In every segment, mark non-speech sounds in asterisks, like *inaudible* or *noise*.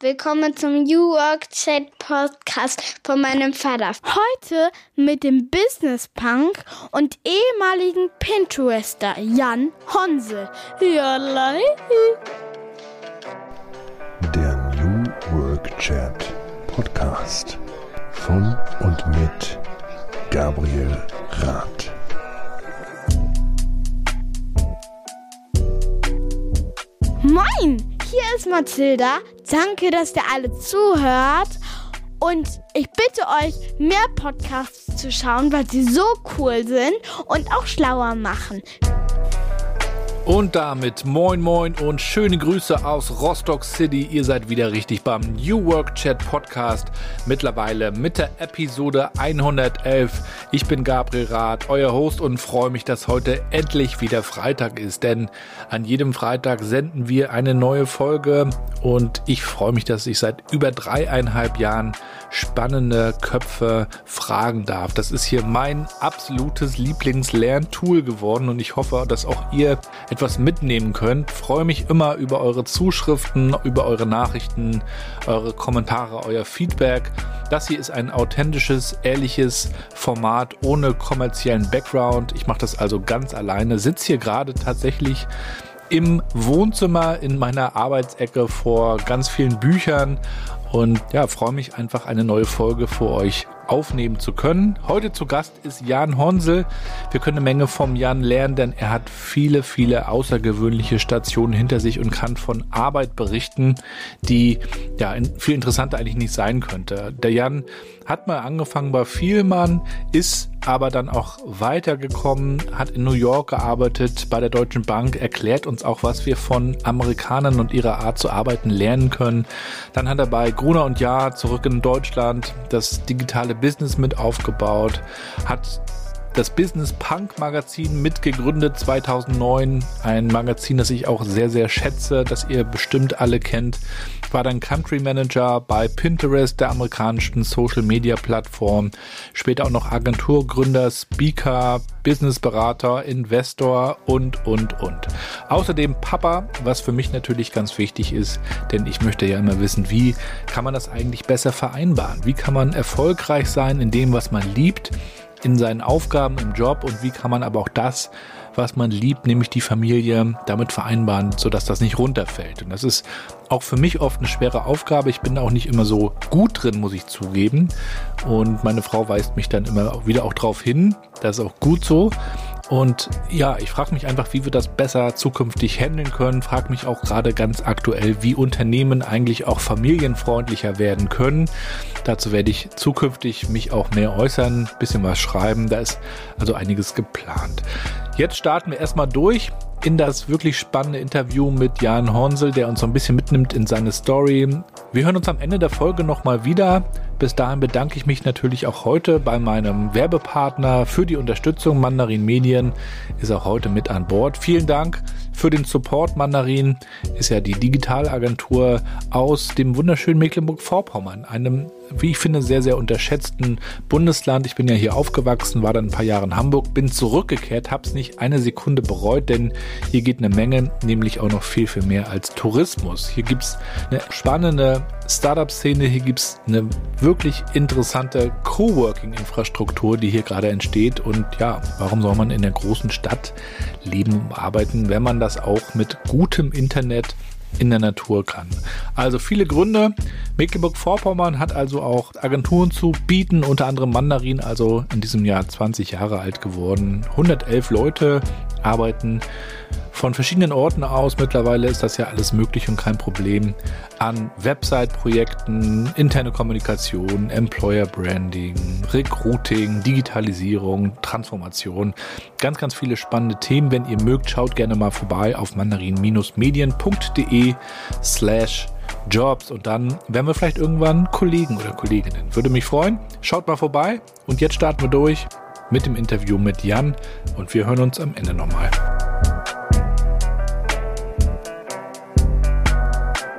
Willkommen zum New Work Chat Podcast von meinem Vater. Heute mit dem Business Punk und ehemaligen Pinterester Jan Honsel. Ja, Der New Work Chat Podcast von und mit Gabriel Rath. Moin, hier ist Mathilda. Danke, dass ihr alle zuhört. Und ich bitte euch, mehr Podcasts zu schauen, weil sie so cool sind und auch schlauer machen. Und damit moin moin und schöne Grüße aus Rostock City. Ihr seid wieder richtig beim New Work Chat Podcast. Mittlerweile mit der Episode 111. Ich bin Gabriel Rath, euer Host und freue mich, dass heute endlich wieder Freitag ist. Denn an jedem Freitag senden wir eine neue Folge und ich freue mich, dass ich seit über dreieinhalb Jahren spannende Köpfe fragen darf. Das ist hier mein absolutes Lieblingslerntool geworden und ich hoffe, dass auch ihr etwas mitnehmen könnt. Freue mich immer über eure Zuschriften, über eure Nachrichten, eure Kommentare, euer Feedback. Das hier ist ein authentisches, ehrliches Format ohne kommerziellen Background. Ich mache das also ganz alleine, sitze hier gerade tatsächlich im Wohnzimmer in meiner Arbeitsecke vor ganz vielen Büchern und ja, freue mich einfach eine neue Folge für euch aufnehmen zu können. Heute zu Gast ist Jan Honsel. Wir können eine Menge vom Jan lernen, denn er hat viele, viele außergewöhnliche Stationen hinter sich und kann von Arbeit berichten, die ja viel interessanter eigentlich nicht sein könnte. Der Jan hat mal angefangen bei Vielmann, ist aber dann auch weitergekommen, hat in New York gearbeitet bei der Deutschen Bank, erklärt uns auch, was wir von Amerikanern und ihrer Art zu arbeiten lernen können. Dann hat er bei Gruner und Jahr zurück in Deutschland das digitale Business mit aufgebaut, hat das Business Punk Magazin mitgegründet 2009. Ein Magazin, das ich auch sehr, sehr schätze, das ihr bestimmt alle kennt. War dann Country Manager bei Pinterest, der amerikanischen Social Media Plattform. Später auch noch Agenturgründer, Speaker, Businessberater, Investor und, und, und. Außerdem Papa, was für mich natürlich ganz wichtig ist, denn ich möchte ja immer wissen, wie kann man das eigentlich besser vereinbaren? Wie kann man erfolgreich sein in dem, was man liebt? In seinen Aufgaben im Job und wie kann man aber auch das, was man liebt, nämlich die Familie, damit vereinbaren, sodass das nicht runterfällt. Und das ist auch für mich oft eine schwere Aufgabe. Ich bin auch nicht immer so gut drin, muss ich zugeben. Und meine Frau weist mich dann immer wieder auch darauf hin. Das ist auch gut so. Und ja, ich frage mich einfach, wie wir das besser zukünftig handeln können. Frage mich auch gerade ganz aktuell, wie Unternehmen eigentlich auch familienfreundlicher werden können. Dazu werde ich zukünftig mich auch mehr äußern, bisschen was schreiben. Da ist also einiges geplant. Jetzt starten wir erstmal durch in das wirklich spannende Interview mit Jan Hornsel, der uns so ein bisschen mitnimmt in seine Story. Wir hören uns am Ende der Folge nochmal wieder. Bis dahin bedanke ich mich natürlich auch heute bei meinem Werbepartner für die Unterstützung. Mandarin Medien ist auch heute mit an Bord. Vielen Dank für den Support. Mandarin ist ja die Digitalagentur aus dem wunderschönen Mecklenburg-Vorpommern, einem, wie ich finde, sehr, sehr unterschätzten Bundesland. Ich bin ja hier aufgewachsen, war dann ein paar Jahre in Hamburg, bin zurückgekehrt, habe es nicht eine Sekunde bereut, denn hier geht eine Menge, nämlich auch noch viel, viel mehr als Tourismus. Hier gibt es eine spannende Startup-Szene, hier gibt es eine wirklich interessante Coworking-Infrastruktur, die hier gerade entsteht. Und ja, warum soll man in der großen Stadt leben und arbeiten, wenn man das auch mit gutem Internet in der Natur kann. Also viele Gründe. Mecklenburg-Vorpommern hat also auch Agenturen zu bieten, unter anderem Mandarin, also in diesem Jahr 20 Jahre alt geworden. 111 Leute arbeiten von verschiedenen Orten aus. Mittlerweile ist das ja alles möglich und kein Problem. An Website-Projekten, interne Kommunikation, Employer Branding, Recruiting, Digitalisierung, Transformation. Ganz, ganz viele spannende Themen. Wenn ihr mögt, schaut gerne mal vorbei auf mandarin-medien.de slash Jobs und dann werden wir vielleicht irgendwann Kollegen oder Kolleginnen. Würde mich freuen. Schaut mal vorbei und jetzt starten wir durch mit dem Interview mit Jan und wir hören uns am Ende nochmal.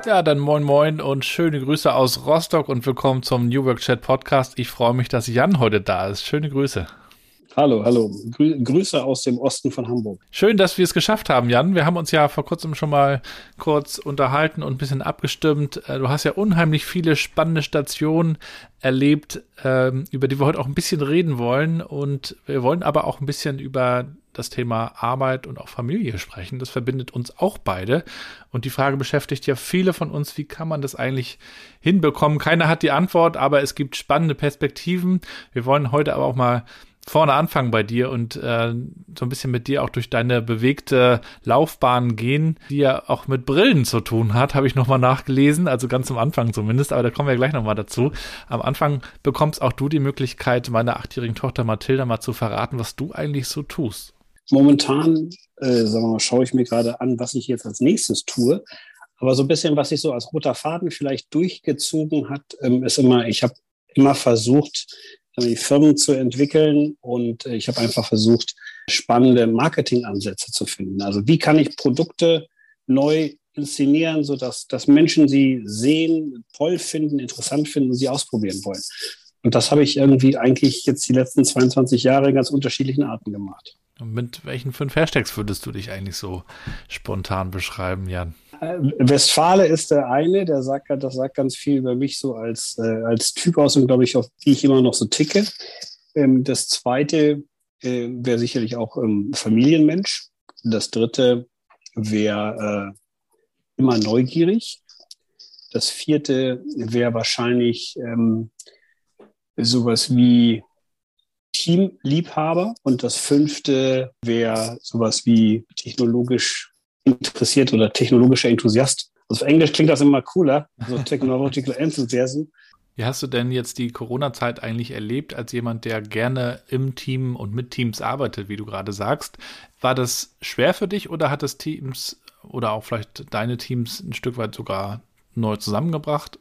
Ja, dann moin moin und schöne Grüße aus Rostock und willkommen zum New Work Chat Podcast. Ich freue mich, dass Jan heute da ist. Schöne Grüße. Hallo, hallo. Grü Grüße aus dem Osten von Hamburg. Schön, dass wir es geschafft haben, Jan. Wir haben uns ja vor kurzem schon mal kurz unterhalten und ein bisschen abgestimmt. Äh, du hast ja unheimlich viele spannende Stationen erlebt, ähm, über die wir heute auch ein bisschen reden wollen. Und wir wollen aber auch ein bisschen über das Thema Arbeit und auch Familie sprechen. Das verbindet uns auch beide. Und die Frage beschäftigt ja viele von uns, wie kann man das eigentlich hinbekommen? Keiner hat die Antwort, aber es gibt spannende Perspektiven. Wir wollen heute aber auch mal vorne anfangen bei dir und äh, so ein bisschen mit dir auch durch deine bewegte Laufbahn gehen, die ja auch mit Brillen zu tun hat, habe ich nochmal nachgelesen, also ganz am Anfang zumindest, aber da kommen wir gleich nochmal dazu. Am Anfang bekommst auch du die Möglichkeit, meiner achtjährigen Tochter Mathilda mal zu verraten, was du eigentlich so tust. Momentan, äh, sagen wir mal, schaue ich mir gerade an, was ich jetzt als nächstes tue. Aber so ein bisschen, was sich so als roter Faden vielleicht durchgezogen hat, ähm, ist immer, ich habe immer versucht, die Firmen zu entwickeln und äh, ich habe einfach versucht, spannende Marketingansätze zu finden. Also wie kann ich Produkte neu inszenieren, sodass dass Menschen sie sehen, toll finden, interessant finden und sie ausprobieren wollen. Und das habe ich irgendwie eigentlich jetzt die letzten 22 Jahre in ganz unterschiedlichen Arten gemacht. Und mit welchen fünf Hashtags würdest du dich eigentlich so spontan beschreiben, Jan? Äh, Westfale ist der eine, der sagt, das sagt ganz viel über mich so als, äh, als Typ aus und glaube ich, auf die ich immer noch so ticke. Ähm, das zweite äh, wäre sicherlich auch ähm, Familienmensch. Das dritte wäre äh, immer neugierig. Das vierte wäre wahrscheinlich ähm, sowas wie Teamliebhaber. Und das fünfte wäre sowas wie technologisch interessiert oder technologischer Enthusiast. Also auf Englisch klingt das immer cooler, so *laughs* Technological Enthusiasm. Wie hast du denn jetzt die Corona-Zeit eigentlich erlebt, als jemand, der gerne im Team und mit Teams arbeitet, wie du gerade sagst? War das schwer für dich oder hat das Teams oder auch vielleicht deine Teams ein Stück weit sogar neu zusammengebracht?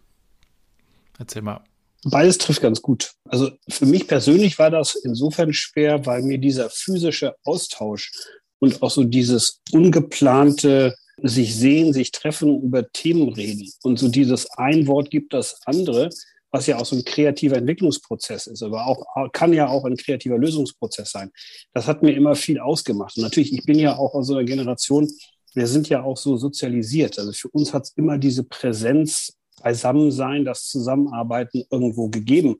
Erzähl mal. Beides trifft ganz gut. Also für mich persönlich war das insofern schwer, weil mir dieser physische Austausch und auch so dieses ungeplante sich sehen, sich treffen, über Themen reden und so dieses ein Wort gibt das andere, was ja auch so ein kreativer Entwicklungsprozess ist, aber auch kann ja auch ein kreativer Lösungsprozess sein. Das hat mir immer viel ausgemacht. Und natürlich, ich bin ja auch aus so einer Generation, wir sind ja auch so sozialisiert. Also für uns hat es immer diese Präsenz Beisammensein, das Zusammenarbeiten irgendwo gegeben.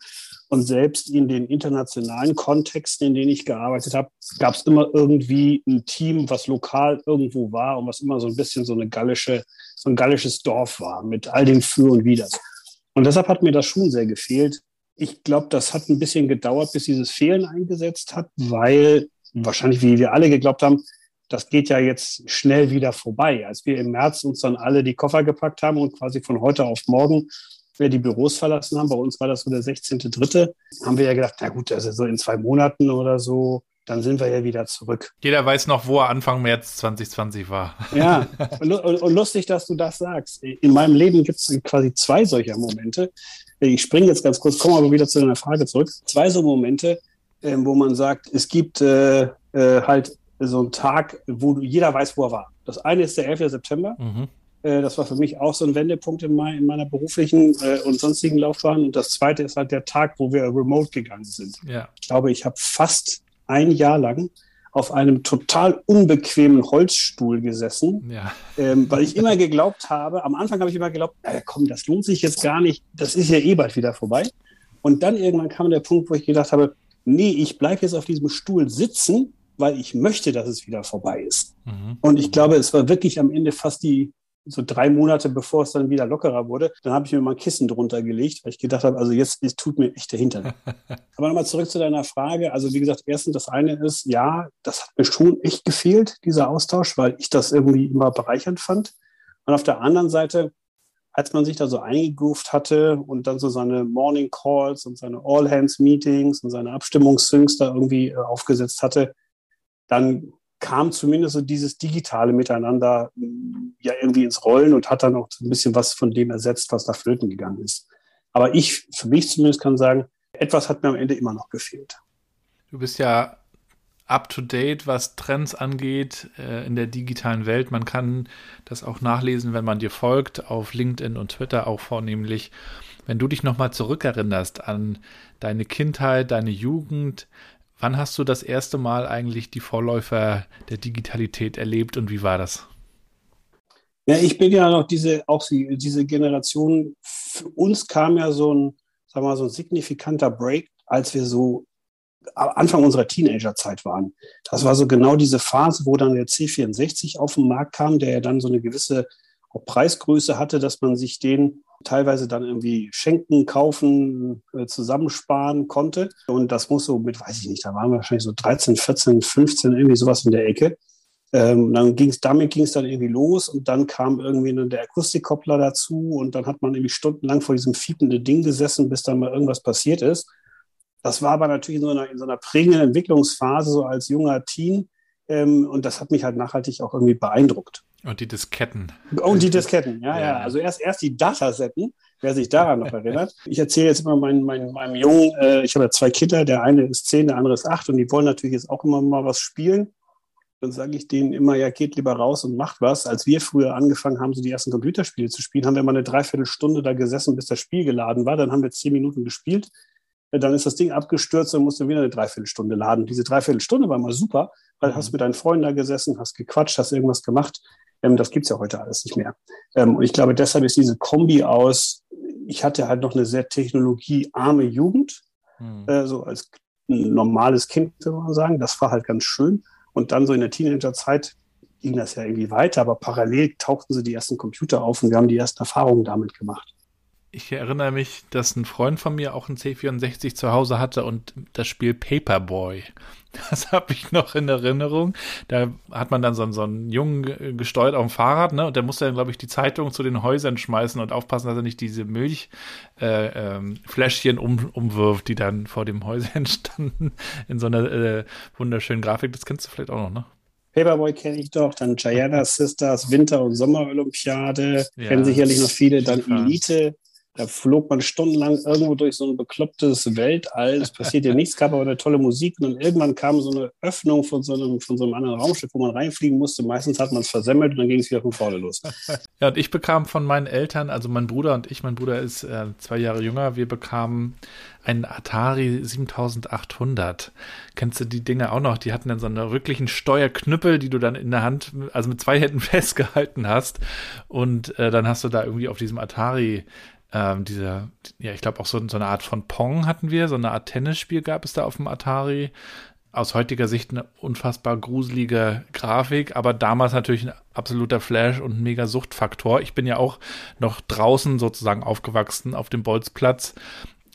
Und selbst in den internationalen Kontexten, in denen ich gearbeitet habe, gab es immer irgendwie ein Team, was lokal irgendwo war und was immer so ein bisschen so eine gallische, so ein gallisches Dorf war mit all dem Für und Widers. Und deshalb hat mir das schon sehr gefehlt. Ich glaube, das hat ein bisschen gedauert, bis dieses Fehlen eingesetzt hat, weil wahrscheinlich, wie wir alle geglaubt haben, das geht ja jetzt schnell wieder vorbei. Als wir im März uns dann alle die Koffer gepackt haben und quasi von heute auf morgen wir die Büros verlassen haben, bei uns war das so der 16.3., haben wir ja gedacht, na gut, also so in zwei Monaten oder so, dann sind wir ja wieder zurück. Jeder weiß noch, wo er Anfang März 2020 war. Ja, *laughs* und lustig, dass du das sagst. In meinem Leben gibt es quasi zwei solcher Momente. Ich springe jetzt ganz kurz, komme aber wieder zu deiner Frage zurück. Zwei so Momente, ähm, wo man sagt, es gibt äh, äh, halt so ein Tag, wo jeder weiß, wo er war. Das eine ist der 11. September. Mhm. Äh, das war für mich auch so ein Wendepunkt in, mein, in meiner beruflichen äh, und sonstigen Laufbahn. Und das zweite ist halt der Tag, wo wir remote gegangen sind. Ja. Ich glaube, ich habe fast ein Jahr lang auf einem total unbequemen Holzstuhl gesessen, ja. ähm, weil ich immer geglaubt habe, am Anfang habe ich immer geglaubt, äh, komm, das lohnt sich jetzt gar nicht, das ist ja eh bald wieder vorbei. Und dann irgendwann kam der Punkt, wo ich gedacht habe, nee, ich bleibe jetzt auf diesem Stuhl sitzen weil ich möchte, dass es wieder vorbei ist. Mhm. Und ich glaube, es war wirklich am Ende fast die, so drei Monate bevor es dann wieder lockerer wurde, dann habe ich mir mal ein Kissen drunter gelegt, weil ich gedacht habe, also jetzt es tut mir echt der Hintern. *laughs* Aber nochmal zurück zu deiner Frage. Also wie gesagt, erstens das eine ist, ja, das hat mir schon echt gefehlt, dieser Austausch, weil ich das irgendwie immer bereichernd fand. Und auf der anderen Seite, als man sich da so eingegroovt hatte und dann so seine Morning Calls und seine All Hands Meetings und seine Abstimmungssyncs da irgendwie äh, aufgesetzt hatte, dann kam zumindest so dieses digitale Miteinander mm, ja irgendwie ins Rollen und hat dann auch ein bisschen was von dem ersetzt, was da flöten gegangen ist. Aber ich, für mich zumindest kann sagen, etwas hat mir am Ende immer noch gefehlt. Du bist ja up to date, was Trends angeht äh, in der digitalen Welt. Man kann das auch nachlesen, wenn man dir folgt, auf LinkedIn und Twitter auch vornehmlich. Wenn du dich nochmal zurückerinnerst an deine Kindheit, deine Jugend, Wann hast du das erste Mal eigentlich die Vorläufer der Digitalität erlebt und wie war das? Ja, ich bin ja noch diese, auch diese Generation. Für uns kam ja so ein, sag mal, so ein signifikanter Break, als wir so Anfang unserer Teenagerzeit waren. Das war so genau diese Phase, wo dann der C64 auf den Markt kam, der ja dann so eine gewisse Preisgröße hatte, dass man sich den teilweise dann irgendwie schenken, kaufen, äh, zusammensparen konnte. Und das muss so mit, weiß ich nicht, da waren wir wahrscheinlich so 13, 14, 15, irgendwie sowas in der Ecke. Ähm, dann ging's, damit ging es dann irgendwie los und dann kam irgendwie der Akustikkoppler dazu und dann hat man irgendwie stundenlang vor diesem fiependen Ding gesessen, bis dann mal irgendwas passiert ist. Das war aber natürlich in so einer, in so einer prägenden Entwicklungsphase, so als junger Teen. Ähm, und das hat mich halt nachhaltig auch irgendwie beeindruckt. Und die Disketten. Und die Disketten, ja, ja. ja. Also erst, erst die Datasetten, wer sich daran noch erinnert. Ich erzähle jetzt immer meinem, meinem, meinem Jungen, äh, ich habe ja zwei Kinder, der eine ist zehn, der andere ist acht und die wollen natürlich jetzt auch immer mal was spielen. Dann sage ich denen immer, ja, geht lieber raus und macht was. Als wir früher angefangen haben, so die ersten Computerspiele zu spielen, haben wir mal eine Dreiviertelstunde da gesessen, bis das Spiel geladen war. Dann haben wir zehn Minuten gespielt. Dann ist das Ding abgestürzt und musste wieder eine Dreiviertelstunde laden. Diese Dreiviertelstunde war mal super, weil mhm. hast mit deinen Freunden da gesessen, hast gequatscht, hast irgendwas gemacht. Ähm, das gibt's ja heute alles nicht mehr. Ähm, und ich glaube, deshalb ist diese Kombi aus, ich hatte halt noch eine sehr technologiearme Jugend, mhm. äh, so als normales Kind, würde man sagen. Das war halt ganz schön. Und dann so in der Teenagerzeit ging das ja irgendwie weiter, aber parallel tauchten sie die ersten Computer auf und wir haben die ersten Erfahrungen damit gemacht ich erinnere mich, dass ein Freund von mir auch ein C64 zu Hause hatte und das Spiel Paperboy. *laughs* Das habe ich noch in Erinnerung. Da hat man dann so, so einen Jungen gesteuert auf dem Fahrrad, ne? Und der musste dann, glaube ich, die Zeitung zu den Häusern schmeißen und aufpassen, dass er nicht diese Milchfläschchen äh, ähm, um, umwirft, die dann vor dem Häuschen *laughs* standen, in so einer äh, wunderschönen Grafik. Das kennst du vielleicht auch noch, ne? Paperboy kenne ich doch, dann Gianna Sisters, Winter- und Sommerolympiade, ja, kennen sicherlich noch viele, dann Elite, da flog man stundenlang irgendwo durch so ein beklopptes Weltall. Es passiert ja nichts, gab aber eine tolle Musik. Und dann irgendwann kam so eine Öffnung von so einem, von so einem anderen Raumschiff, wo man reinfliegen musste. Meistens hat man es versemmelt und dann ging es wieder von vorne los. *laughs* Ja, und ich bekam von meinen Eltern, also mein Bruder und ich, mein Bruder ist äh, zwei Jahre jünger, wir bekamen einen Atari 7800. Kennst du die Dinge auch noch? Die hatten dann so einen rücklichen Steuerknüppel, die du dann in der Hand, also mit zwei Händen *laughs* festgehalten hast. Und äh, dann hast du da irgendwie auf diesem Atari ähm, dieser, ja, ich glaube auch so, so eine Art von Pong hatten wir, so eine Art Tennisspiel gab es da auf dem Atari. Aus heutiger Sicht eine unfassbar gruselige Grafik, aber damals natürlich ein absoluter Flash und ein mega Suchtfaktor. Ich bin ja auch noch draußen sozusagen aufgewachsen auf dem Bolzplatz.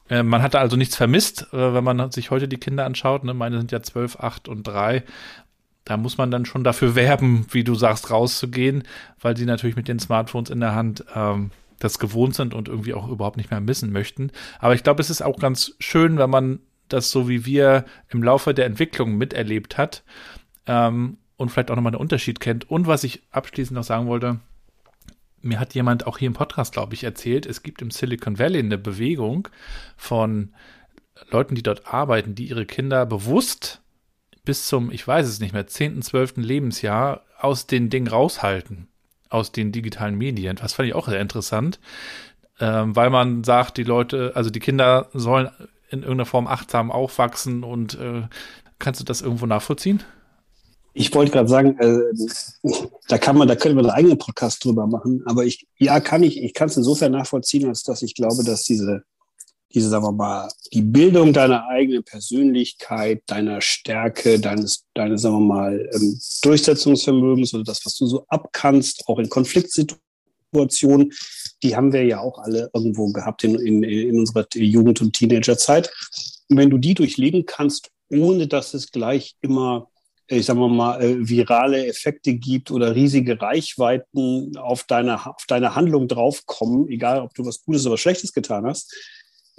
Äh, man hatte also nichts vermisst, äh, wenn man sich heute die Kinder anschaut. Ne? Meine sind ja zwölf, acht und drei da muss man dann schon dafür werben, wie du sagst, rauszugehen, weil sie natürlich mit den Smartphones in der Hand ähm, das gewohnt sind und irgendwie auch überhaupt nicht mehr missen möchten. Aber ich glaube, es ist auch ganz schön, wenn man das so wie wir im Laufe der Entwicklung miterlebt hat ähm, und vielleicht auch nochmal einen Unterschied kennt. Und was ich abschließend noch sagen wollte, mir hat jemand auch hier im Podcast, glaube ich, erzählt, es gibt im Silicon Valley eine Bewegung von Leuten, die dort arbeiten, die ihre Kinder bewusst bis zum, ich weiß es nicht mehr, 10., 12. Lebensjahr aus den Dingen raushalten aus den digitalen Medien. Das fand ich auch sehr interessant, ähm, weil man sagt, die Leute, also die Kinder sollen in irgendeiner Form achtsam aufwachsen und äh, kannst du das irgendwo nachvollziehen? Ich wollte gerade sagen, äh, da kann man, da können wir einen eigenen Podcast drüber machen. Aber ich, ja, kann ich, ich kann es insofern nachvollziehen, als dass ich glaube, dass diese diese, sagen wir mal, die Bildung deiner eigenen Persönlichkeit, deiner Stärke, deines, deines, sagen wir mal, ähm, Durchsetzungsvermögens oder das, was du so abkannst, auch in Konfliktsituationen, die haben wir ja auch alle irgendwo gehabt in, in, in unserer Jugend- und Teenagerzeit. Und wenn du die durchleben kannst, ohne dass es gleich immer ich sag mal, äh, virale Effekte gibt oder riesige Reichweiten auf deine, auf deine Handlung draufkommen, egal ob du was Gutes oder was Schlechtes getan hast,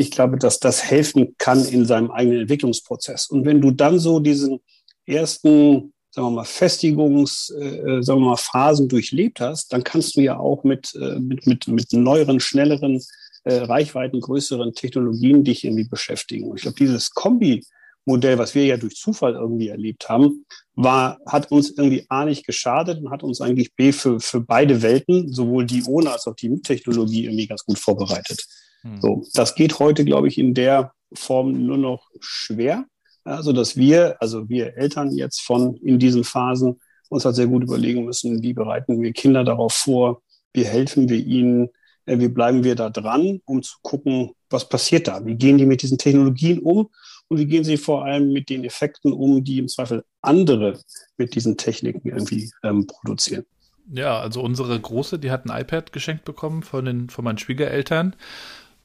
ich glaube, dass das helfen kann in seinem eigenen Entwicklungsprozess. Und wenn du dann so diesen ersten, sagen wir mal, Festigungs, äh, sagen wir mal, Phasen durchlebt hast, dann kannst du ja auch mit, äh, mit, mit, mit neueren, schnelleren, äh, Reichweiten, größeren Technologien dich irgendwie beschäftigen. Und ich glaube, dieses Kombi, Modell, was wir ja durch Zufall irgendwie erlebt haben, war, hat uns irgendwie A nicht geschadet und hat uns eigentlich B für, für beide Welten, sowohl die ohne als auch die mit Technologie irgendwie ganz gut vorbereitet. Hm. So, das geht heute, glaube ich, in der Form nur noch schwer. Also, dass wir, also wir Eltern jetzt von in diesen Phasen uns halt sehr gut überlegen müssen, wie bereiten wir Kinder darauf vor, wie helfen wir ihnen, äh, wie bleiben wir da dran, um zu gucken, was passiert da, wie gehen die mit diesen Technologien um und wie gehen sie vor allem mit den Effekten um, die im Zweifel andere mit diesen Techniken irgendwie ähm, produzieren. Ja, also unsere Große, die hat ein iPad geschenkt bekommen von, den, von meinen Schwiegereltern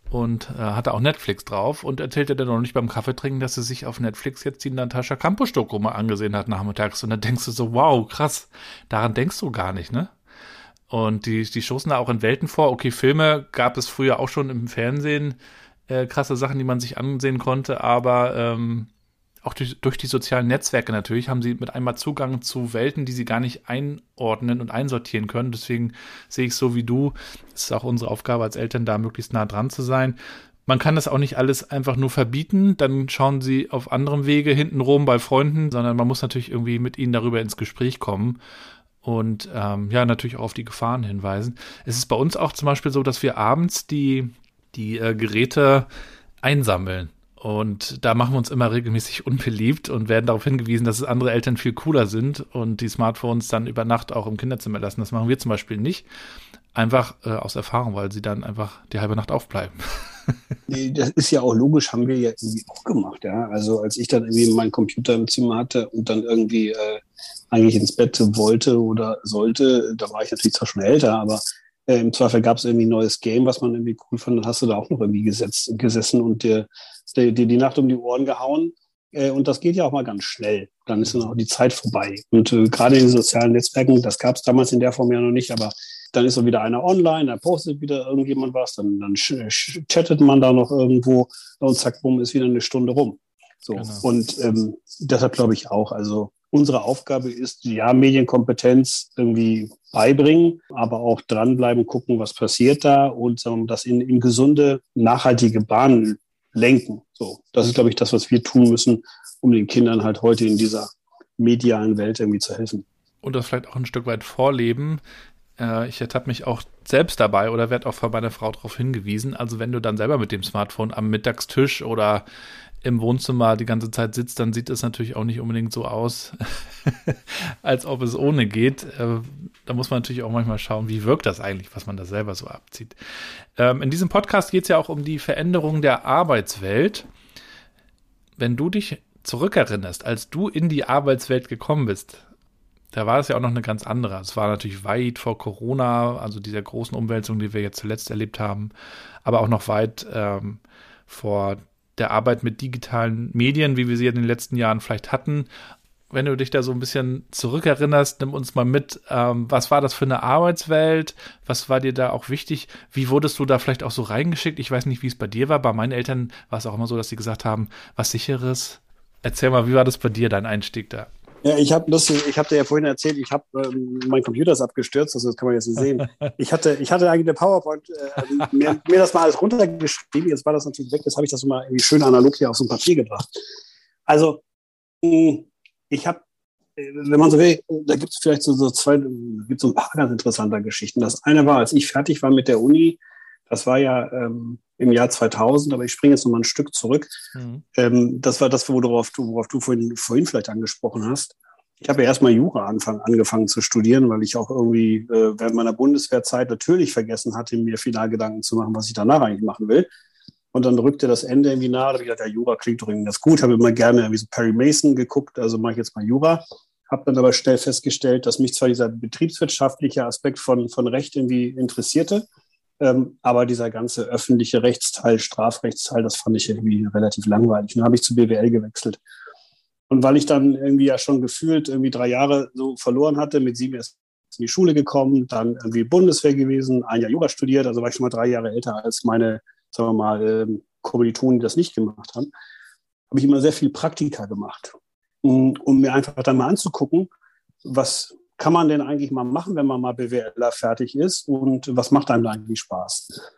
und äh, hatte auch Netflix drauf und erzählte dann noch nicht beim Kaffeetrinken, dass sie sich auf Netflix jetzt die Natascha Campus-Doku mal angesehen hat nachmittags. Und dann denkst du so, wow, krass, daran denkst du gar nicht, ne? Und die, die stoßen da auch in Welten vor. Okay, Filme gab es früher auch schon im Fernsehen, äh, krasse Sachen, die man sich ansehen konnte, aber ähm, auch durch, durch, die sozialen Netzwerke natürlich haben sie mit einmal Zugang zu Welten, die sie gar nicht einordnen und einsortieren können. Deswegen sehe ich es so wie du. Es ist auch unsere Aufgabe als Eltern, da möglichst nah dran zu sein. Man kann das auch nicht alles einfach nur verbieten, dann schauen sie auf anderem Wege hintenrum bei Freunden, sondern man muss natürlich irgendwie mit ihnen darüber ins Gespräch kommen und ähm, ja, natürlich auch auf die Gefahren hinweisen. Es ist bei uns auch zum Beispiel so, dass wir abends die, die äh, Geräte einsammeln. Und da machen wir uns immer regelmäßig unbeliebt und werden darauf hingewiesen, dass es andere Eltern viel cooler sind und die Smartphones dann über Nacht auch im Kinderzimmer lassen. Das machen wir zum Beispiel nicht. Einfach äh, aus Erfahrung, weil sie dann einfach die halbe Nacht aufbleiben. *laughs* Das ist ja auch logisch, haben wir ja irgendwie auch gemacht, ja. Also als ich dann irgendwie meinen Computer im Zimmer hatte und dann irgendwie äh, eigentlich ins Bett wollte oder sollte, da war ich natürlich zwar schon älter, aber äh, im Zweifel gab es irgendwie ein neues Game, was man irgendwie cool fand, dann hast du da auch noch irgendwie gesetzt, gesessen und dir die, die, die Nacht um die Ohren gehauen. Äh, und das geht ja auch mal ganz schnell. Dann ist dann auch die Zeit vorbei. Und äh, gerade in den sozialen Netzwerken, das gab es damals in der Form ja noch nicht, aber dann ist so wieder einer online, dann postet wieder irgendjemand was, dann, dann chattet man da noch irgendwo und zack, bumm, ist wieder eine Stunde rum. So. Genau. Und ähm, deshalb glaube ich auch, also unsere Aufgabe ist, ja, Medienkompetenz irgendwie beibringen, aber auch dranbleiben, gucken, was passiert da und ähm, das in, in gesunde, nachhaltige Bahnen lenken. So, das ist, glaube ich, das, was wir tun müssen, um den Kindern halt heute in dieser medialen Welt irgendwie zu helfen. Und das vielleicht auch ein Stück weit vorleben. Äh, ich ertappe mich auch selbst dabei oder werde auch von meiner Frau darauf hingewiesen. Also wenn du dann selber mit dem Smartphone am Mittagstisch oder im Wohnzimmer die ganze Zeit sitzt, dann sieht es natürlich auch nicht unbedingt so aus, *laughs* als ob es ohne geht. Äh, da muss man natürlich auch manchmal schauen, wie wirkt das eigentlich, was man da selber so abzieht. Ähm, in diesem Podcast geht es ja auch um die Veränderung der Arbeitswelt. Wenn du dich zurückerinnerst, als du in die Arbeitswelt gekommen bist, da war es ja auch noch eine ganz andere. Es war natürlich weit vor Corona, also dieser großen Umwälzung, die wir jetzt zuletzt erlebt haben, aber auch noch weit ähm, vor der Arbeit mit digitalen Medien, wie wir sie in den letzten Jahren vielleicht hatten. Wenn du dich da so ein bisschen zurückerinnerst, nimm uns mal mit. Ähm, was war das für eine Arbeitswelt? Was war dir da auch wichtig? Wie wurdest du da vielleicht auch so reingeschickt? Ich weiß nicht, wie es bei dir war. Bei meinen Eltern war es auch immer so, dass sie gesagt haben, was sicheres. Erzähl mal, wie war das bei dir, dein Einstieg da? Ja, ich habe ich habe dir ja vorhin erzählt, ich habe ähm, mein Computer ist abgestürzt, also das kann man jetzt nicht sehen. *laughs* Ich hatte, ich hatte eigentlich eine PowerPoint, äh, mir, mir, das mal alles runtergeschrieben, jetzt war das natürlich weg, jetzt habe ich das mal irgendwie schön analog hier auf so ein Papier gebracht. Also, ich habe, äh, wenn man so will, da gibt es vielleicht so, so zwei, gibt so ein paar ganz interessante Geschichten. Das eine war, als ich fertig war mit der Uni, das war ja ähm, im Jahr 2000, aber ich springe jetzt noch mal ein Stück zurück. Mhm. Ähm, das war das, worauf du, worauf du vorhin, vorhin vielleicht angesprochen hast. Ich habe ja erstmal Jura anfang, angefangen zu studieren, weil ich auch irgendwie äh, während meiner Bundeswehrzeit natürlich vergessen hatte, mir final Gedanken zu machen, was ich danach eigentlich machen will. Und dann rückte das Ende irgendwie nahe. Da habe ich gedacht, ja, Jura klingt doch irgendwie ganz gut. Habe immer gerne irgendwie so Perry Mason geguckt, also mache ich jetzt mal Jura. Habe dann aber schnell festgestellt, dass mich zwar dieser betriebswirtschaftliche Aspekt von, von Recht irgendwie interessierte, ähm, aber dieser ganze öffentliche Rechtsteil, Strafrechtsteil, das fand ich irgendwie relativ langweilig. Dann habe ich zu BWL gewechselt. Und weil ich dann irgendwie ja schon gefühlt irgendwie drei Jahre so verloren hatte, mit sieben erst in die Schule gekommen, dann irgendwie Bundeswehr gewesen, ein Jahr Jura studiert, also war ich schon mal drei Jahre älter als meine, sagen wir mal, ähm, Kommilitonen, die das nicht gemacht haben, habe ich immer sehr viel Praktika gemacht, um, um mir einfach dann mal anzugucken, was kann man denn eigentlich mal machen, wenn man mal BWLer fertig ist und was macht einem da eigentlich Spaß?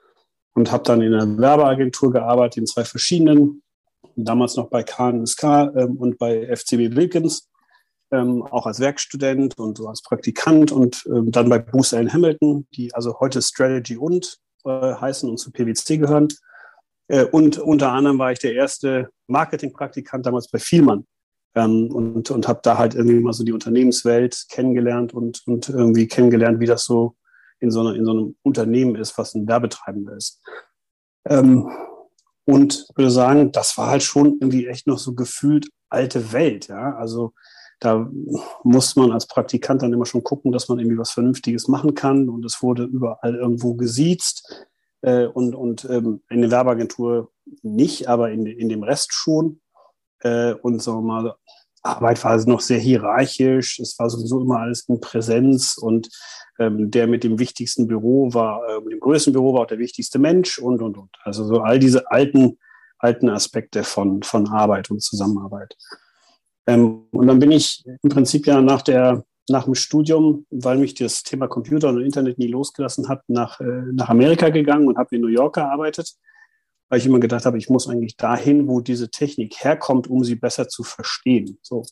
Und habe dann in einer Werbeagentur gearbeitet, in zwei verschiedenen, damals noch bei KNSK ähm, und bei FCB Wilkins, ähm, auch als Werkstudent und so als Praktikant und ähm, dann bei Booster Hamilton, die also heute Strategy und äh, heißen und zu PwC gehören. Äh, und unter anderem war ich der erste Marketingpraktikant damals bei Vielmann. Ähm, und und habe da halt irgendwie mal so die Unternehmenswelt kennengelernt und, und irgendwie kennengelernt, wie das so in so, einer, in so einem Unternehmen ist, was ein Werbetreibender ist. Ähm, und würde sagen, das war halt schon irgendwie echt noch so gefühlt alte Welt. Ja? Also da muss man als Praktikant dann immer schon gucken, dass man irgendwie was Vernünftiges machen kann. Und es wurde überall irgendwo gesiezt. Äh, und und ähm, in der Werbeagentur nicht, aber in, in dem Rest schon. Äh, und sagen wir mal, Arbeit war also noch sehr hierarchisch. Es war sowieso immer alles in Präsenz und ähm, der mit dem wichtigsten Büro war, äh, mit dem größten Büro war auch der wichtigste Mensch und, und, und. Also so all diese alten, alten Aspekte von, von Arbeit und Zusammenarbeit. Ähm, und dann bin ich im Prinzip ja nach der, nach dem Studium, weil mich das Thema Computer und Internet nie losgelassen hat, nach, äh, nach Amerika gegangen und habe in New York gearbeitet, weil ich immer gedacht habe, ich muss eigentlich dahin, wo diese Technik herkommt, um sie besser zu verstehen. So.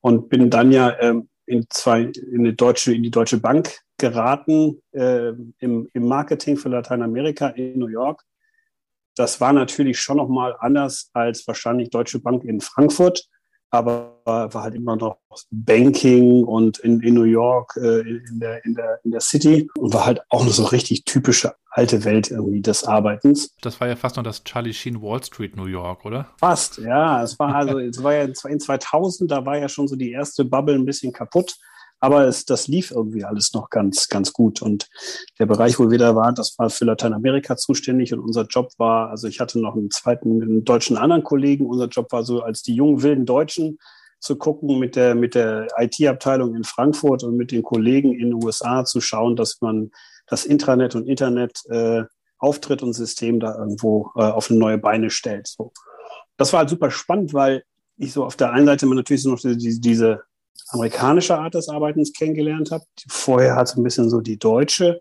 Und bin dann ja ähm, in, zwei, in, die deutsche, in die Deutsche Bank geraten, äh, im, im Marketing für Lateinamerika in New York. Das war natürlich schon nochmal anders als wahrscheinlich Deutsche Bank in Frankfurt aber war halt immer noch Banking und in, in New York, äh, in, der, in, der, in der City und war halt auch eine so richtig typische alte Welt irgendwie des Arbeitens. Das war ja fast noch das Charlie Sheen Wall Street New York, oder? Fast, ja. Es war also, es war ja in 2000, da war ja schon so die erste Bubble ein bisschen kaputt. Aber es, das lief irgendwie alles noch ganz, ganz gut. Und der Bereich, wo wir da waren, das war für Lateinamerika zuständig. Und unser Job war, also ich hatte noch einen zweiten, einen deutschen anderen Kollegen. Unser Job war so, als die jungen wilden Deutschen zu gucken, mit der, mit der IT-Abteilung in Frankfurt und mit den Kollegen in den USA zu schauen, dass man das Intranet und Internet äh, Auftritt und System da irgendwo äh, auf eine neue Beine stellt. So. Das war halt super spannend, weil ich so auf der einen Seite natürlich so noch diese, diese amerikanische Art des Arbeitens kennengelernt habe. Vorher hat es ein bisschen so die deutsche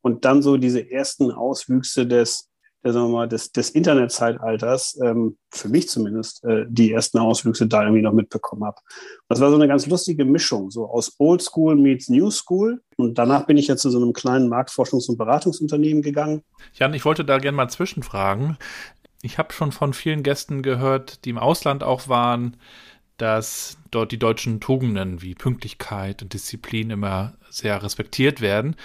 und dann so diese ersten Auswüchse des, der, sagen wir mal, des, des Internetzeitalters, ähm, für mich zumindest, äh, die ersten Auswüchse da irgendwie noch mitbekommen habe. Das war so eine ganz lustige Mischung, so aus Old School meets New School. Und danach bin ich jetzt zu so einem kleinen Marktforschungs- und Beratungsunternehmen gegangen. Jan, ich wollte da gerne mal zwischenfragen. Ich habe schon von vielen Gästen gehört, die im Ausland auch waren, dass dort die deutschen Tugenden wie Pünktlichkeit und Disziplin immer sehr respektiert werden.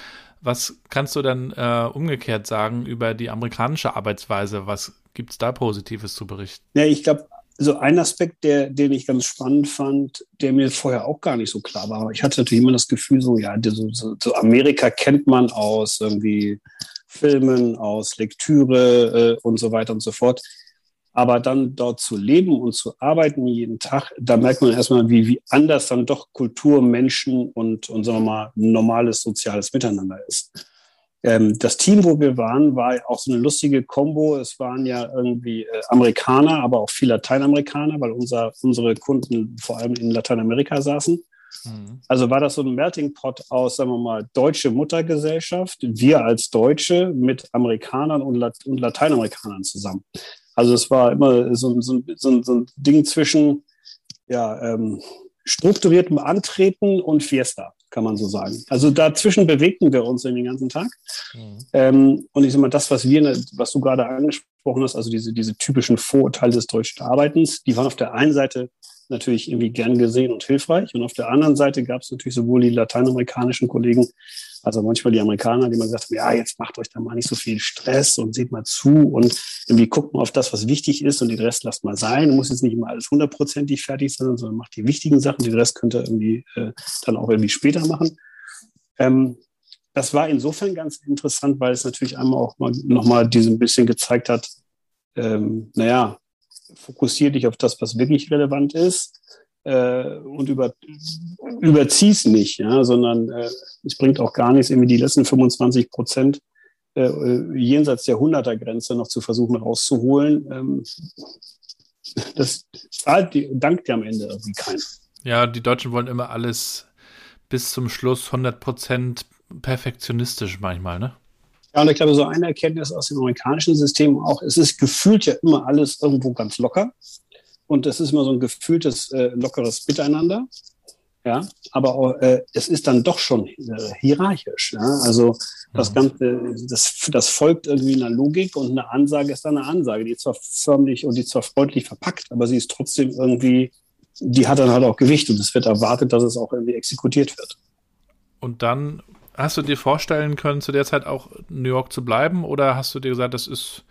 Was kannst du dann äh, umgekehrt sagen über die amerikanische Arbeitsweise? Was gibt es da Positives zu berichten? Ja, ich glaube, so ein Aspekt, der, den ich ganz spannend fand, der mir vorher auch gar nicht so klar war. Ich hatte natürlich immer das Gefühl, so, ja, so, so, Amerika kennt man aus irgendwie Filmen, aus Lektüre äh, und so weiter und so fort. Aber dann dort zu leben und zu arbeiten jeden Tag, da merkt man erstmal, wie, wie anders dann doch Kultur, Menschen und, und sagen wir mal, normales soziales Miteinander ist. Ähm, das Team, wo wir waren, war auch so eine lustige Kombo. Es waren ja irgendwie äh, Amerikaner, aber auch viele Lateinamerikaner, weil unser, unsere Kunden vor allem in Lateinamerika saßen. Mhm. Also war das so ein Melting Pot aus, sagen wir mal, deutsche Muttergesellschaft, wir als Deutsche mit Amerikanern und, Lat und Lateinamerikanern zusammen. Also es war immer so, so, so, so ein Ding zwischen ja, ähm, strukturiertem Antreten und Fiesta, kann man so sagen. Also dazwischen bewegten wir uns den ganzen Tag. Mhm. Ähm, und ich sag mal, das, was wir, was du gerade angesprochen hast, also diese, diese typischen Vorurteile des deutschen Arbeitens, die waren auf der einen Seite natürlich irgendwie gern gesehen und hilfreich. Und auf der anderen Seite gab es natürlich sowohl die lateinamerikanischen Kollegen also manchmal die Amerikaner, die mal gesagt haben, ja, jetzt macht euch da mal nicht so viel Stress und seht mal zu und irgendwie guckt mal auf das, was wichtig ist und den Rest lasst mal sein. Muss jetzt nicht immer alles hundertprozentig fertig sein, sondern macht die wichtigen Sachen. Den Rest könnt ihr irgendwie äh, dann auch irgendwie später machen. Ähm, das war insofern ganz interessant, weil es natürlich einmal auch mal nochmal ein bisschen gezeigt hat, ähm, naja, fokussier dich auf das, was wirklich relevant ist äh, und über, überzieh's nicht, ja, sondern äh, es bringt auch gar nichts, irgendwie die letzten 25 Prozent äh, jenseits der 100er-Grenze noch zu versuchen rauszuholen. Ähm, das zahlt dankt ja am Ende irgendwie keiner. Ja, die Deutschen wollen immer alles bis zum Schluss 100 Prozent perfektionistisch manchmal, ne? Ja, und ich glaube, so eine Erkenntnis aus dem amerikanischen System auch, es ist gefühlt ja immer alles irgendwo ganz locker. Und es ist immer so ein gefühltes, äh, lockeres Miteinander. Ja, aber äh, es ist dann doch schon äh, hierarchisch. Ja? Also Das mhm. Ganze, das, das folgt irgendwie einer Logik und eine Ansage ist dann eine Ansage, die ist zwar förmlich und die ist zwar freundlich verpackt, aber sie ist trotzdem irgendwie, die hat dann halt auch Gewicht und es wird erwartet, dass es auch irgendwie exekutiert wird. Und dann hast du dir vorstellen können, zu der Zeit auch New York zu bleiben oder hast du dir gesagt, das ist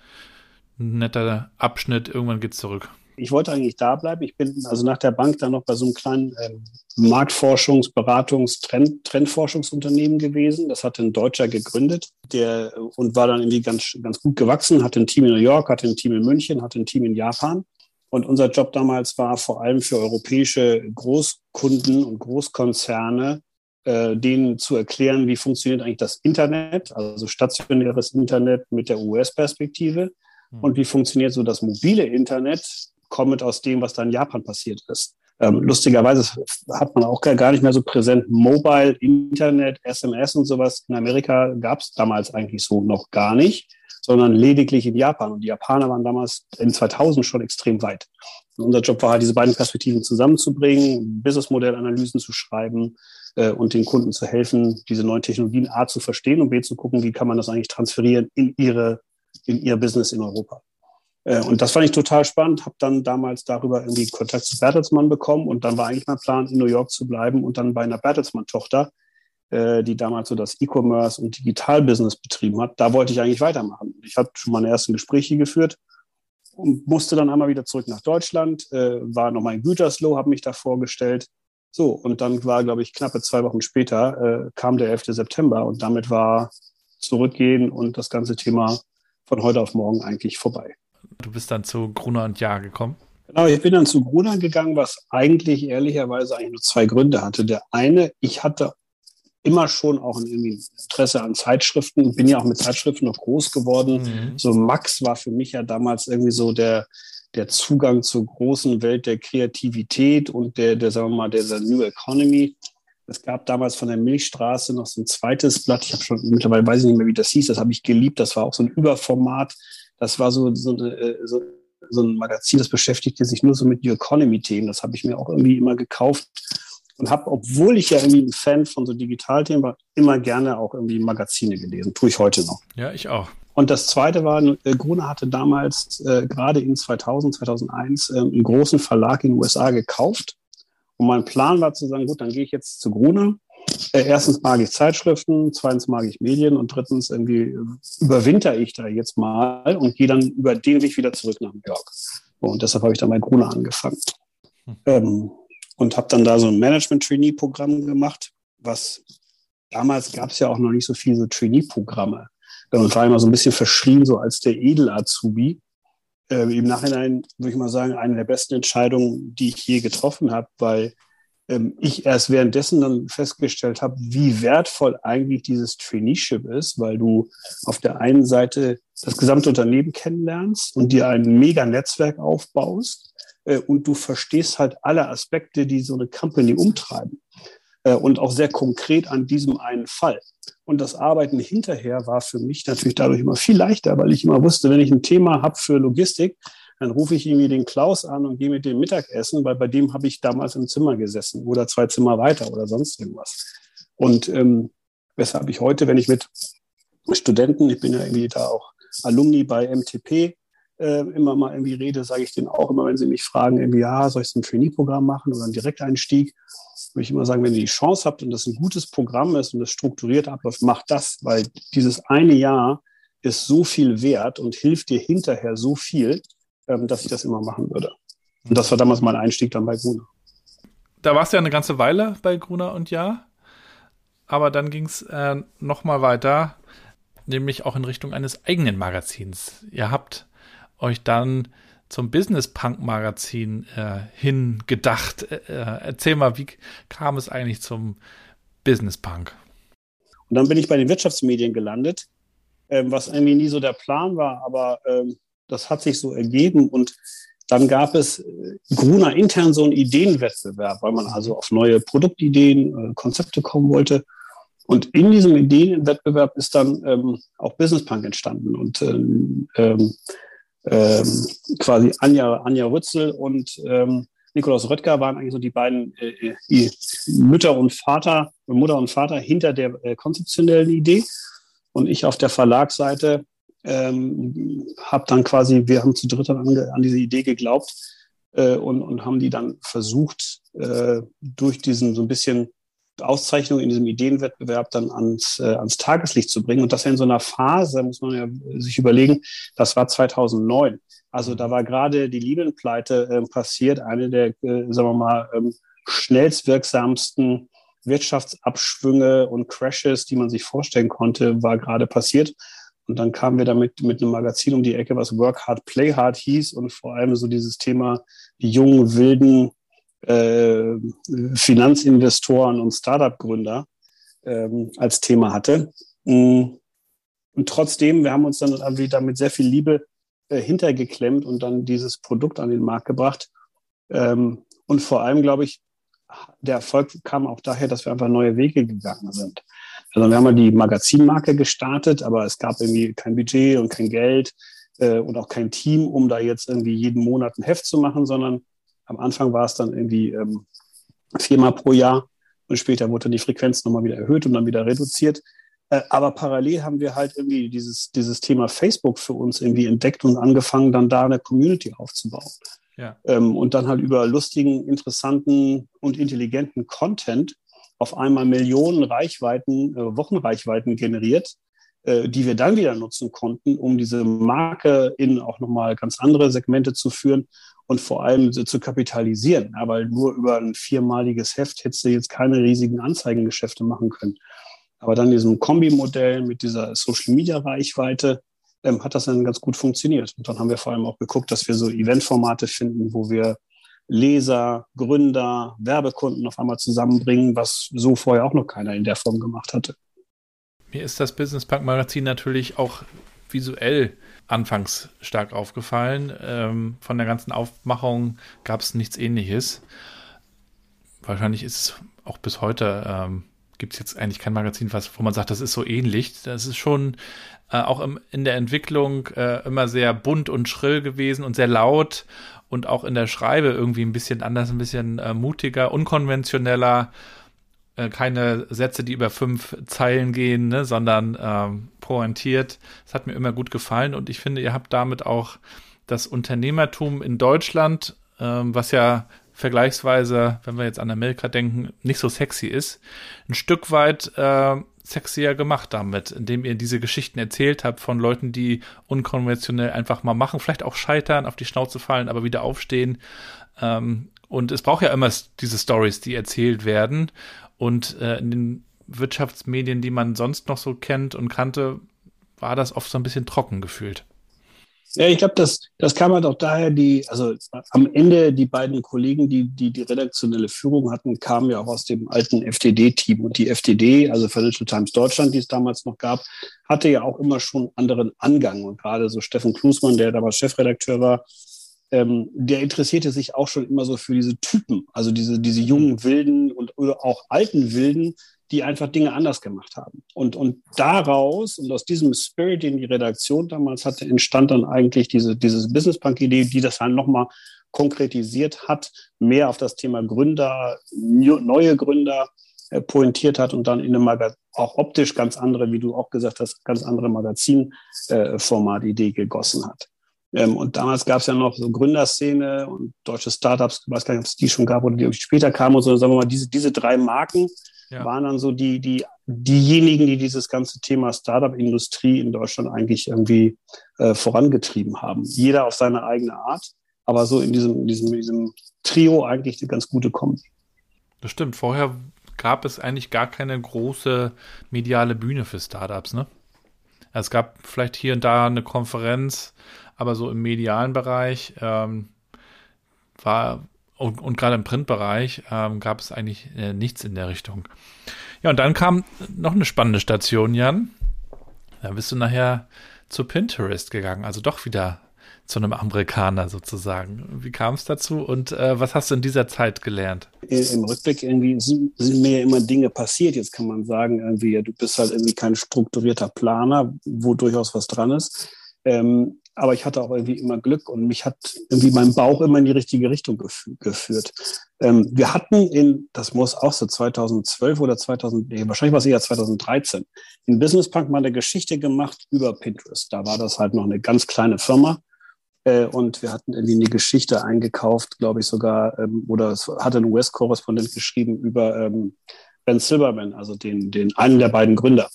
ein netter Abschnitt, irgendwann geht's zurück? Ich wollte eigentlich da bleiben. Ich bin also nach der Bank dann noch bei so einem kleinen ähm, Marktforschungs-, Beratungs-, Trend, Trendforschungsunternehmen gewesen. Das hatte ein Deutscher gegründet, der und war dann irgendwie ganz, ganz gut gewachsen, hatte ein Team in New York, hatte ein Team in München, hatte ein Team in Japan. Und unser Job damals war vor allem für europäische Großkunden und Großkonzerne, äh, denen zu erklären, wie funktioniert eigentlich das Internet, also stationäres Internet mit der US-Perspektive hm. und wie funktioniert so das mobile Internet kommend aus dem, was da in Japan passiert ist. Ähm, lustigerweise hat man auch gar nicht mehr so präsent Mobile, Internet, SMS und sowas. In Amerika gab es damals eigentlich so noch gar nicht, sondern lediglich in Japan. Und die Japaner waren damals in 2000 schon extrem weit. Und unser Job war halt, diese beiden Perspektiven zusammenzubringen, Businessmodellanalysen zu schreiben äh, und den Kunden zu helfen, diese neuen Technologien A zu verstehen und B zu gucken, wie kann man das eigentlich transferieren in ihre, in ihr Business in Europa. Äh, und das fand ich total spannend, habe dann damals darüber irgendwie Kontakt zu Bertelsmann bekommen und dann war eigentlich mein Plan, in New York zu bleiben und dann bei einer Bertelsmann-Tochter, äh, die damals so das E-Commerce und Digital-Business betrieben hat, da wollte ich eigentlich weitermachen. Ich habe schon meine ersten Gespräche geführt und musste dann einmal wieder zurück nach Deutschland, äh, war nochmal in Gütersloh, habe mich da vorgestellt. So, und dann war, glaube ich, knappe zwei Wochen später, kam der 11. September und damit war Zurückgehen und das ganze Thema von heute auf morgen eigentlich vorbei. Du bist dann zu Gruner und Jahr gekommen. Genau, ich bin dann zu Gruner gegangen, was eigentlich ehrlicherweise eigentlich nur zwei Gründe hatte. Der eine, ich hatte immer schon auch ein Interesse an Zeitschriften, bin ja auch mit Zeitschriften noch groß geworden. Mhm. So Max war für mich ja damals irgendwie so der, der Zugang zur großen Welt der Kreativität und der, der sagen wir mal, der, der New Economy. Es gab damals von der Milchstraße noch so ein zweites Blatt. Ich habe schon mittlerweile weiß ich nicht mehr, wie das hieß. Das habe ich geliebt. Das war auch so ein Überformat. Das war so, so, äh, so, so ein Magazin, das beschäftigte sich nur so mit New Economy-Themen. Das habe ich mir auch irgendwie immer gekauft und habe, obwohl ich ja irgendwie ein Fan von so Digitalthemen war, immer gerne auch irgendwie Magazine gelesen. Tue ich heute noch. Ja, ich auch. Und das Zweite war, äh, Gruner hatte damals äh, gerade in 2000, 2001 äh, einen großen Verlag in den USA gekauft. Und mein Plan war zu sagen, gut, dann gehe ich jetzt zu Gruner äh, erstens mag ich Zeitschriften, zweitens mag ich Medien und drittens irgendwie überwinter ich da jetzt mal und gehe dann über den Weg wieder zurück nach New York. Und deshalb habe ich dann bei Gruner angefangen. Hm. Ähm, und habe dann da so ein Management-Trainee-Programm gemacht, was damals gab es ja auch noch nicht so viele so Trainee-Programme. Und war immer so ein bisschen verschrien, so als der Edel-Azubi. Äh, Im Nachhinein würde ich mal sagen, eine der besten Entscheidungen, die ich je getroffen habe, weil ähm, ich erst währenddessen dann festgestellt habe, wie wertvoll eigentlich dieses Traineeship ist, weil du auf der einen Seite das gesamte Unternehmen kennenlernst und dir ein mega Netzwerk aufbaust äh, und du verstehst halt alle Aspekte, die so eine Company umtreiben äh, und auch sehr konkret an diesem einen Fall. Und das Arbeiten hinterher war für mich natürlich dadurch immer viel leichter, weil ich immer wusste, wenn ich ein Thema habe für Logistik, dann rufe ich irgendwie den Klaus an und gehe mit dem Mittagessen, weil bei dem habe ich damals im Zimmer gesessen oder zwei Zimmer weiter oder sonst irgendwas. Und ähm, weshalb ich heute, wenn ich mit Studenten, ich bin ja irgendwie da auch Alumni bei MTP, äh, immer mal irgendwie rede, sage ich denen auch immer, wenn sie mich fragen, irgendwie, ja, soll ich ein Trainee-Programm machen oder einen Direkteinstieg? Würde ich immer sagen, wenn ihr die Chance habt und das ein gutes Programm ist und das strukturiert abläuft, macht das, weil dieses eine Jahr ist so viel wert und hilft dir hinterher so viel, ähm, dass ich das immer machen würde. Und das war damals mein Einstieg dann bei Gruner. Da warst du ja eine ganze Weile bei Gruner und Ja, aber dann ging es äh, nochmal weiter, nämlich auch in Richtung eines eigenen Magazins. Ihr habt euch dann zum Business Punk Magazin äh, hingedacht. Äh, äh, erzähl mal, wie kam es eigentlich zum Business Punk? Und dann bin ich bei den Wirtschaftsmedien gelandet, ähm, was irgendwie nie so der Plan war, aber ähm, das hat sich so ergeben und dann gab es äh, Gruner intern so einen Ideenwettbewerb, weil man also auf neue Produktideen, äh, Konzepte kommen wollte. Und in diesem Ideenwettbewerb ist dann ähm, auch Business Punk entstanden und ähm, ähm, quasi Anja, Anja Rützel und ähm, Nikolaus Röttger waren eigentlich so die beiden äh, die Mütter und Vater, Mutter und Vater hinter der äh, konzeptionellen Idee. Und ich auf der Verlagsseite ähm, habe dann quasi, wir haben zu dritt an, an diese Idee geglaubt äh, und, und haben die dann versucht, äh, durch diesen so ein bisschen Auszeichnung in diesem Ideenwettbewerb dann ans, äh, ans Tageslicht zu bringen. Und das in so einer Phase, muss man ja sich überlegen, das war 2009. Also da war gerade die Libyen-Pleite äh, passiert, eine der, äh, sagen wir mal, ähm, schnellstwirksamsten Wirtschaftsabschwünge und Crashes, die man sich vorstellen konnte, war gerade passiert. Und dann kamen wir damit mit einem Magazin um die Ecke, was Work Hard, Play Hard hieß und vor allem so dieses Thema die jungen, wilden äh, Finanzinvestoren und Startup-Gründer ähm, als Thema hatte. Mm. Und trotzdem, wir haben uns dann irgendwie damit sehr viel Liebe äh, hintergeklemmt und dann dieses Produkt an den Markt gebracht. Ähm, und vor allem, glaube ich, der Erfolg kam auch daher, dass wir einfach neue Wege gegangen sind. Also wir haben mal die Magazinmarke gestartet, aber es gab irgendwie kein Budget und kein Geld äh, und auch kein Team, um da jetzt irgendwie jeden Monat ein Heft zu machen, sondern am Anfang war es dann irgendwie ähm, viermal pro Jahr und später wurde dann die Frequenz nochmal wieder erhöht und dann wieder reduziert. Äh, aber parallel haben wir halt irgendwie dieses, dieses Thema Facebook für uns irgendwie entdeckt und angefangen, dann da eine Community aufzubauen. Ja. Ähm, und dann halt über lustigen, interessanten und intelligenten Content auf einmal Millionen Reichweiten, äh, Wochenreichweiten generiert, äh, die wir dann wieder nutzen konnten, um diese Marke in auch nochmal ganz andere Segmente zu führen und vor allem zu kapitalisieren. Weil nur über ein viermaliges Heft hättest du jetzt keine riesigen Anzeigengeschäfte machen können. Aber dann diesem Kombi-Modell mit dieser Social-Media-Reichweite ähm, hat das dann ganz gut funktioniert. Und dann haben wir vor allem auch geguckt, dass wir so Eventformate finden, wo wir Leser, Gründer, Werbekunden auf einmal zusammenbringen, was so vorher auch noch keiner in der Form gemacht hatte. Mir ist das Business Punk Magazin natürlich auch visuell anfangs stark aufgefallen. Ähm, von der ganzen Aufmachung gab es nichts ähnliches. Wahrscheinlich ist es auch bis heute, ähm, gibt es jetzt eigentlich kein Magazin, was, wo man sagt, das ist so ähnlich. Das ist schon äh, auch im, in der Entwicklung äh, immer sehr bunt und schrill gewesen und sehr laut und auch in der Schreibe irgendwie ein bisschen anders, ein bisschen äh, mutiger, unkonventioneller äh, keine Sätze, die über fünf Zeilen gehen, ne, sondern ähm, pointiert. Das hat mir immer gut gefallen und ich finde, ihr habt damit auch das Unternehmertum in Deutschland, ähm, was ja vergleichsweise, wenn wir jetzt an Amerika denken, nicht so sexy ist, ein Stück weit äh, sexier gemacht damit, indem ihr diese Geschichten erzählt habt von Leuten, die unkonventionell einfach mal machen, vielleicht auch scheitern, auf die Schnauze fallen, aber wieder aufstehen. Ähm, und es braucht ja immer diese Stories, die erzählt werden. Und äh, in den Wirtschaftsmedien, die man sonst noch so kennt und kannte, war das oft so ein bisschen trocken gefühlt. Ja, ich glaube, das, das kam halt auch daher, die, also am Ende die beiden Kollegen, die, die die redaktionelle Führung hatten, kamen ja auch aus dem alten FTD-Team. Und die FTD, also Financial Times Deutschland, die es damals noch gab, hatte ja auch immer schon anderen Angang. Und gerade so Steffen Klusmann, der damals Chefredakteur war, ähm, der interessierte sich auch schon immer so für diese Typen, also diese, diese jungen Wilden und oder auch alten Wilden, die einfach Dinge anders gemacht haben. Und, und daraus und aus diesem Spirit, den die Redaktion damals hatte, entstand dann eigentlich diese dieses Business Punk-Idee, die das dann nochmal konkretisiert hat, mehr auf das Thema Gründer, neue Gründer äh, pointiert hat und dann in einem Magazin auch optisch ganz andere, wie du auch gesagt hast, ganz andere Magazinformat-Idee äh, gegossen hat. Ähm, und damals gab es ja noch so Gründerszene und deutsche Startups, ich weiß gar nicht, ob es die schon gab oder die später kamen und so, sagen wir mal, diese, diese drei Marken ja. waren dann so die, die, diejenigen, die dieses ganze Thema Startup-Industrie in Deutschland eigentlich irgendwie äh, vorangetrieben haben. Jeder auf seine eigene Art, aber so in diesem, in diesem, in diesem Trio eigentlich eine ganz gute Kombi. Das stimmt. Vorher gab es eigentlich gar keine große mediale Bühne für Startups, ne? Es gab vielleicht hier und da eine Konferenz, aber so im medialen Bereich ähm, war und, und gerade im Printbereich ähm, gab es eigentlich äh, nichts in der Richtung. Ja, und dann kam noch eine spannende Station, Jan. Da bist du nachher zu Pinterest gegangen, also doch wieder zu einem Amerikaner sozusagen. Wie kam es dazu und äh, was hast du in dieser Zeit gelernt? Im Rückblick irgendwie sind, sind, mir ja immer Dinge passiert. Jetzt kann man sagen, irgendwie, ja, du bist halt irgendwie kein strukturierter Planer, wo durchaus was dran ist. Ähm, aber ich hatte auch irgendwie immer Glück und mich hat irgendwie mein Bauch immer in die richtige Richtung gef geführt. Ähm, wir hatten in, das muss auch so 2012 oder 2000, nee, wahrscheinlich war es eher 2013, in Business Punk mal eine Geschichte gemacht über Pinterest. Da war das halt noch eine ganz kleine Firma. Äh, und wir hatten irgendwie eine Geschichte eingekauft, glaube ich sogar, ähm, oder es hatte ein US-Korrespondent geschrieben über ähm, Ben Silberman, also den, den einen der beiden Gründer.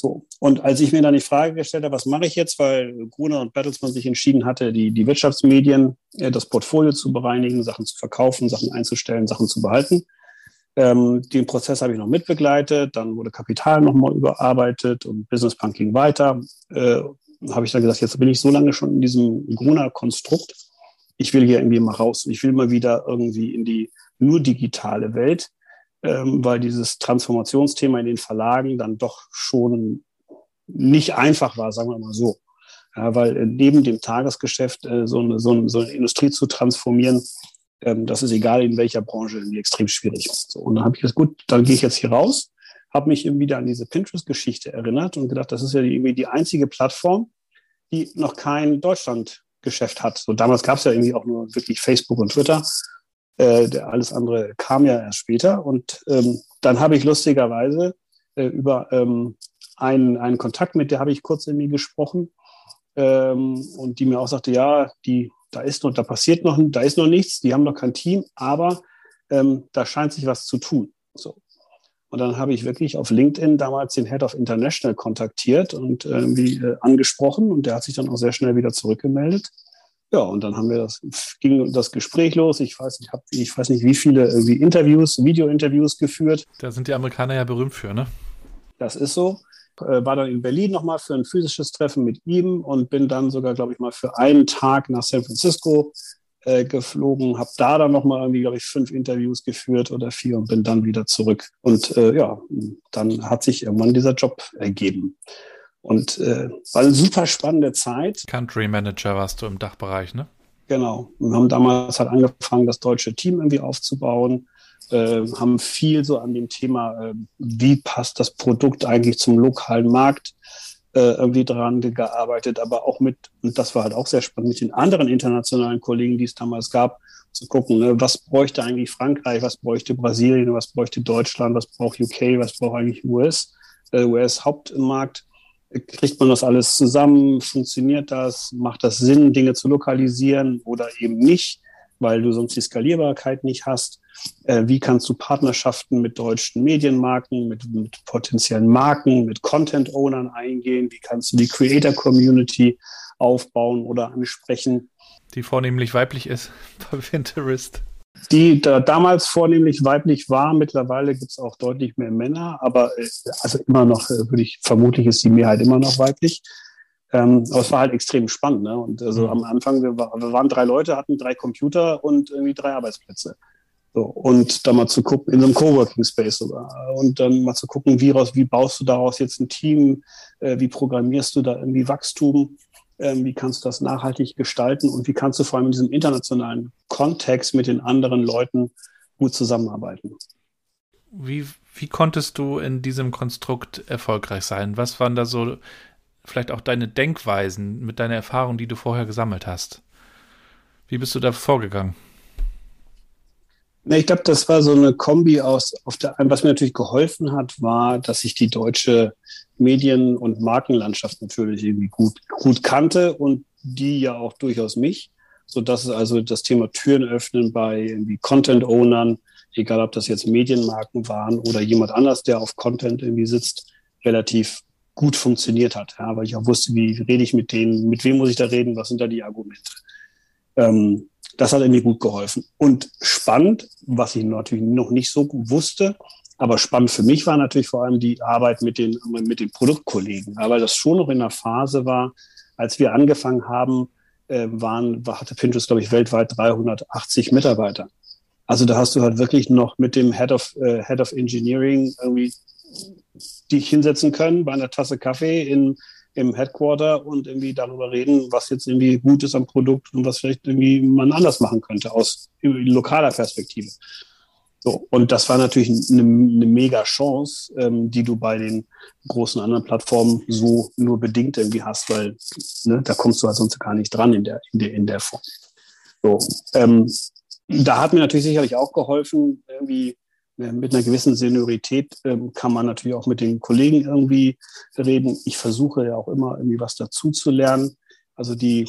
So. Und als ich mir dann die Frage gestellt habe, was mache ich jetzt, weil Gruner und Bertelsmann sich entschieden hatte, die, die Wirtschaftsmedien, äh, das Portfolio zu bereinigen, Sachen zu verkaufen, Sachen einzustellen, Sachen zu behalten. Ähm, den Prozess habe ich noch mitbegleitet, dann wurde Kapital nochmal überarbeitet und Business Punk ging weiter. Äh, habe ich dann gesagt, jetzt bin ich so lange schon in diesem Gruner-Konstrukt. Ich will hier irgendwie mal raus. Ich will mal wieder irgendwie in die nur digitale Welt ähm, weil dieses Transformationsthema in den Verlagen dann doch schon nicht einfach war, sagen wir mal so. Ja, weil äh, neben dem Tagesgeschäft äh, so, eine, so, eine, so eine Industrie zu transformieren, ähm, das ist egal in welcher Branche, irgendwie extrem schwierig. So, und dann habe ich gesagt, gut, dann gehe ich jetzt hier raus, habe mich eben wieder an diese Pinterest-Geschichte erinnert und gedacht, das ist ja irgendwie die einzige Plattform, die noch kein Deutschlandgeschäft hat. So damals gab es ja irgendwie auch nur wirklich Facebook und Twitter. Äh, alles andere kam ja erst später. Und ähm, dann habe ich lustigerweise äh, über ähm, einen, einen Kontakt, mit der habe ich kurz mir gesprochen ähm, und die mir auch sagte, ja, die, da ist noch, da passiert noch, da ist noch nichts, die haben noch kein Team, aber ähm, da scheint sich was zu tun. So. Und dann habe ich wirklich auf LinkedIn damals den Head of International kontaktiert und irgendwie äh, angesprochen und der hat sich dann auch sehr schnell wieder zurückgemeldet. Ja, und dann haben wir das, ging das Gespräch los. Ich weiß, ich habe, ich weiß nicht, wie viele irgendwie Interviews, Video-Interviews geführt. Da sind die Amerikaner ja berühmt für, ne? Das ist so. Äh, war dann in Berlin nochmal für ein physisches Treffen mit ihm und bin dann sogar, glaube ich, mal für einen Tag nach San Francisco äh, geflogen, habe da dann nochmal irgendwie, glaube ich, fünf Interviews geführt oder vier und bin dann wieder zurück. Und äh, ja, dann hat sich irgendwann dieser Job ergeben. Und äh, war eine super spannende Zeit. Country Manager warst du im Dachbereich, ne? Genau. Wir haben damals halt angefangen, das deutsche Team irgendwie aufzubauen, äh, haben viel so an dem Thema, äh, wie passt das Produkt eigentlich zum lokalen Markt, äh, irgendwie dran gearbeitet, aber auch mit, und das war halt auch sehr spannend, mit den anderen internationalen Kollegen, die es damals gab, zu gucken, ne, was bräuchte eigentlich Frankreich, was bräuchte Brasilien, was bräuchte Deutschland, was braucht UK, was braucht eigentlich US, äh, US Hauptmarkt kriegt man das alles zusammen? Funktioniert das? Macht das Sinn, Dinge zu lokalisieren oder eben nicht, weil du sonst die Skalierbarkeit nicht hast? Äh, wie kannst du Partnerschaften mit deutschen Medienmarken, mit, mit potenziellen Marken, mit Content-Ownern eingehen? Wie kannst du die Creator-Community aufbauen oder ansprechen? Die vornehmlich weiblich ist *laughs* bei Pinterest die da damals vornehmlich weiblich war. Mittlerweile gibt es auch deutlich mehr Männer, aber äh, also immer noch, äh, würde ich, vermutlich ist die Mehrheit immer noch weiblich. Ähm, aber es war halt extrem spannend. Ne? Und also mhm. am Anfang, wir, war, wir, waren drei Leute, hatten drei Computer und irgendwie drei Arbeitsplätze. So, und dann mal zu gucken, in so einem Coworking Space sogar. Und dann mal zu gucken, wie, raus, wie baust du daraus jetzt ein Team, äh, wie programmierst du da irgendwie Wachstum ähm, wie kannst du das nachhaltig gestalten und wie kannst du vor allem in diesem internationalen Kontext mit den anderen Leuten gut zusammenarbeiten. Wie, wie konntest du in diesem Konstrukt erfolgreich sein? Was waren da so vielleicht auch deine Denkweisen mit deiner Erfahrung, die du vorher gesammelt hast? Wie bist du da vorgegangen? Ich glaube, das war so eine Kombi aus, auf der, was mir natürlich geholfen hat, war, dass ich die deutsche Medien- und Markenlandschaft natürlich irgendwie gut, gut kannte und die ja auch durchaus mich, so dass es also das Thema Türen öffnen bei irgendwie Content-Ownern, egal ob das jetzt Medienmarken waren oder jemand anders, der auf Content irgendwie sitzt, relativ gut funktioniert hat, ja, weil ich auch wusste, wie rede ich mit denen, mit wem muss ich da reden, was sind da die Argumente. Ähm, das hat irgendwie gut geholfen. Und spannend, was ich natürlich noch nicht so wusste, aber spannend für mich war natürlich vor allem die Arbeit mit den, mit den Produktkollegen, weil das schon noch in der Phase war, als wir angefangen haben, äh, waren, hatte Pinterest, glaube ich, weltweit 380 Mitarbeiter. Also da hast du halt wirklich noch mit dem Head of, äh, Head of Engineering irgendwie dich hinsetzen können bei einer Tasse Kaffee in, im Headquarter und irgendwie darüber reden, was jetzt irgendwie gut ist am Produkt und was vielleicht irgendwie man anders machen könnte aus lokaler Perspektive. So, und das war natürlich eine, eine mega Chance, ähm, die du bei den großen anderen Plattformen so nur bedingt irgendwie hast, weil ne, da kommst du halt sonst gar nicht dran in der, in der, in der Form. So, ähm, da hat mir natürlich sicherlich auch geholfen, irgendwie äh, mit einer gewissen Seniorität ähm, kann man natürlich auch mit den Kollegen irgendwie reden. Ich versuche ja auch immer irgendwie was dazu zu lernen. Also die,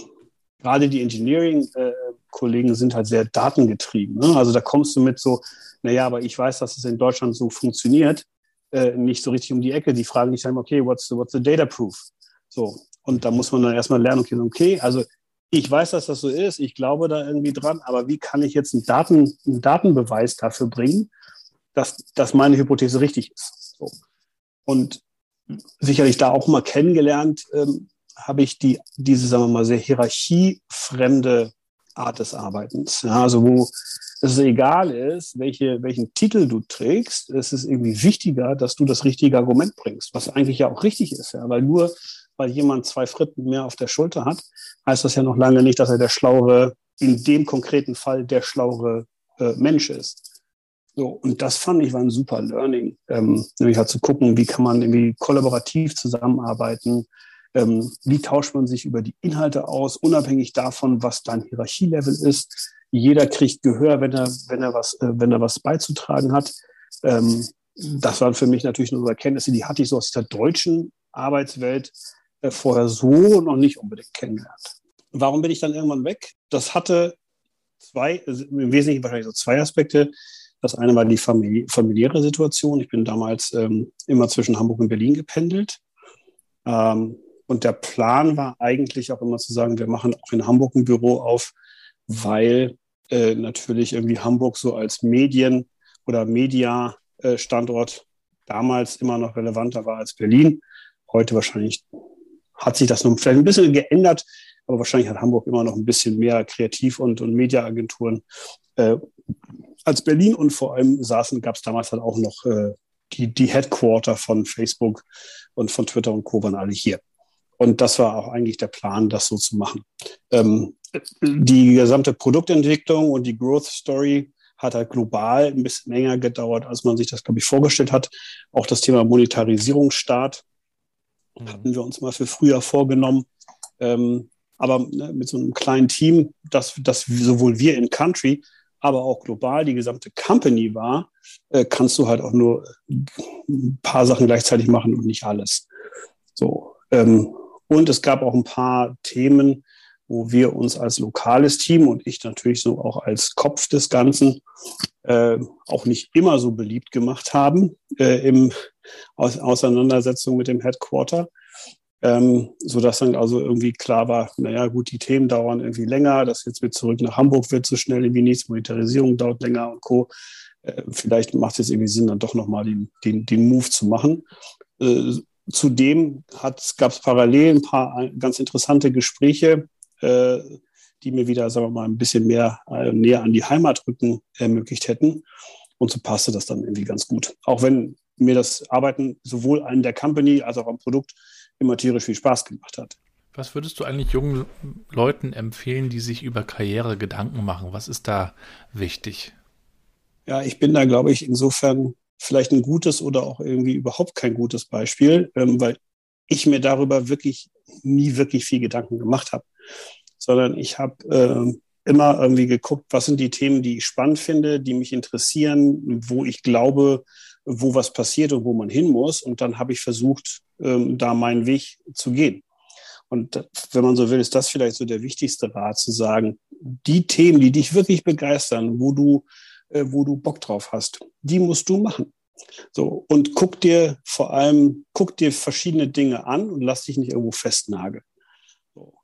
gerade die Engineering-Kollegen äh, sind halt sehr datengetrieben. Ne? Also da kommst du mit so, naja, aber ich weiß, dass es in Deutschland so funktioniert, äh, nicht so richtig um die Ecke. Die fragen dich dann, okay, what's the, what's the data proof? So. Und da muss man dann erstmal lernen, okay, okay, also ich weiß, dass das so ist, ich glaube da irgendwie dran, aber wie kann ich jetzt einen, Daten, einen Datenbeweis dafür bringen, dass, dass meine Hypothese richtig ist? So. Und sicherlich da auch mal kennengelernt, ähm, habe ich die, diese, sagen wir mal, sehr hierarchiefremde Art des Arbeitens. Ja, also wo es egal ist, welche, welchen Titel du trägst, es ist irgendwie wichtiger, dass du das richtige Argument bringst, was eigentlich ja auch richtig ist, ja, weil nur weil jemand zwei Fritten mehr auf der Schulter hat, heißt das ja noch lange nicht, dass er der schlauere, in dem konkreten Fall der schlauere äh, Mensch ist. So, und das fand ich war ein super Learning, ähm, nämlich halt zu gucken, wie kann man irgendwie kollaborativ zusammenarbeiten, ähm, wie tauscht man sich über die Inhalte aus, unabhängig davon, was dein Hierarchielevel ist. Jeder kriegt Gehör, wenn er, wenn er was, äh, wenn er was beizutragen hat. Ähm, das waren für mich natürlich nur Erkenntnisse, die hatte ich so aus der deutschen Arbeitswelt äh, vorher so noch nicht unbedingt kennengelernt. Warum bin ich dann irgendwann weg? Das hatte zwei, also im Wesentlichen wahrscheinlich so zwei Aspekte. Das eine war die familiäre Situation. Ich bin damals ähm, immer zwischen Hamburg und Berlin gependelt. Ähm, und der Plan war eigentlich auch immer zu sagen, wir machen auch in Hamburg ein Büro auf, weil äh, natürlich irgendwie Hamburg so als Medien- oder Media-Standort damals immer noch relevanter war als Berlin. Heute wahrscheinlich hat sich das noch vielleicht ein bisschen geändert, aber wahrscheinlich hat Hamburg immer noch ein bisschen mehr Kreativ- und, und Mediaagenturen äh, als Berlin und vor allem saßen, gab es damals halt auch noch äh, die, die Headquarter von Facebook und von Twitter und Co. waren alle hier. Und das war auch eigentlich der Plan, das so zu machen. Ähm, die gesamte Produktentwicklung und die Growth Story hat halt global ein bisschen länger gedauert, als man sich das, glaube ich, vorgestellt hat. Auch das Thema Monetarisierungsstaat mhm. hatten wir uns mal für früher vorgenommen. Ähm, aber ne, mit so einem kleinen Team, das, das sowohl wir in Country, aber auch global die gesamte Company war, äh, kannst du halt auch nur ein paar Sachen gleichzeitig machen und nicht alles. So. Ähm, und es gab auch ein paar Themen, wo wir uns als lokales Team und ich natürlich so auch als Kopf des Ganzen äh, auch nicht immer so beliebt gemacht haben äh, im Aus Auseinandersetzung mit dem Headquarter. Ähm, so dass dann also irgendwie klar war, naja, gut, die Themen dauern irgendwie länger, das jetzt mit zurück nach Hamburg wird so schnell irgendwie nichts, Monetarisierung dauert länger und Co. Äh, vielleicht macht es irgendwie Sinn, dann doch nochmal den, den, den Move zu machen. Äh, Zudem gab es parallel ein paar ganz interessante Gespräche, äh, die mir wieder, sagen wir mal, ein bisschen mehr äh, näher an die Heimat rücken ermöglicht hätten. Und so passte das dann irgendwie ganz gut. Auch wenn mir das Arbeiten sowohl an der Company als auch am Produkt immer tierisch viel Spaß gemacht hat. Was würdest du eigentlich jungen Leuten empfehlen, die sich über Karriere Gedanken machen? Was ist da wichtig? Ja, ich bin da, glaube ich, insofern vielleicht ein gutes oder auch irgendwie überhaupt kein gutes Beispiel, ähm, weil ich mir darüber wirklich nie wirklich viel Gedanken gemacht habe, sondern ich habe äh, immer irgendwie geguckt, was sind die Themen, die ich spannend finde, die mich interessieren, wo ich glaube, wo was passiert und wo man hin muss. Und dann habe ich versucht, ähm, da meinen Weg zu gehen. Und wenn man so will, ist das vielleicht so der wichtigste Rat zu sagen, die Themen, die dich wirklich begeistern, wo du äh, wo du Bock drauf hast. Die musst du machen. So, und guck dir vor allem, guck dir verschiedene Dinge an und lass dich nicht irgendwo festnageln.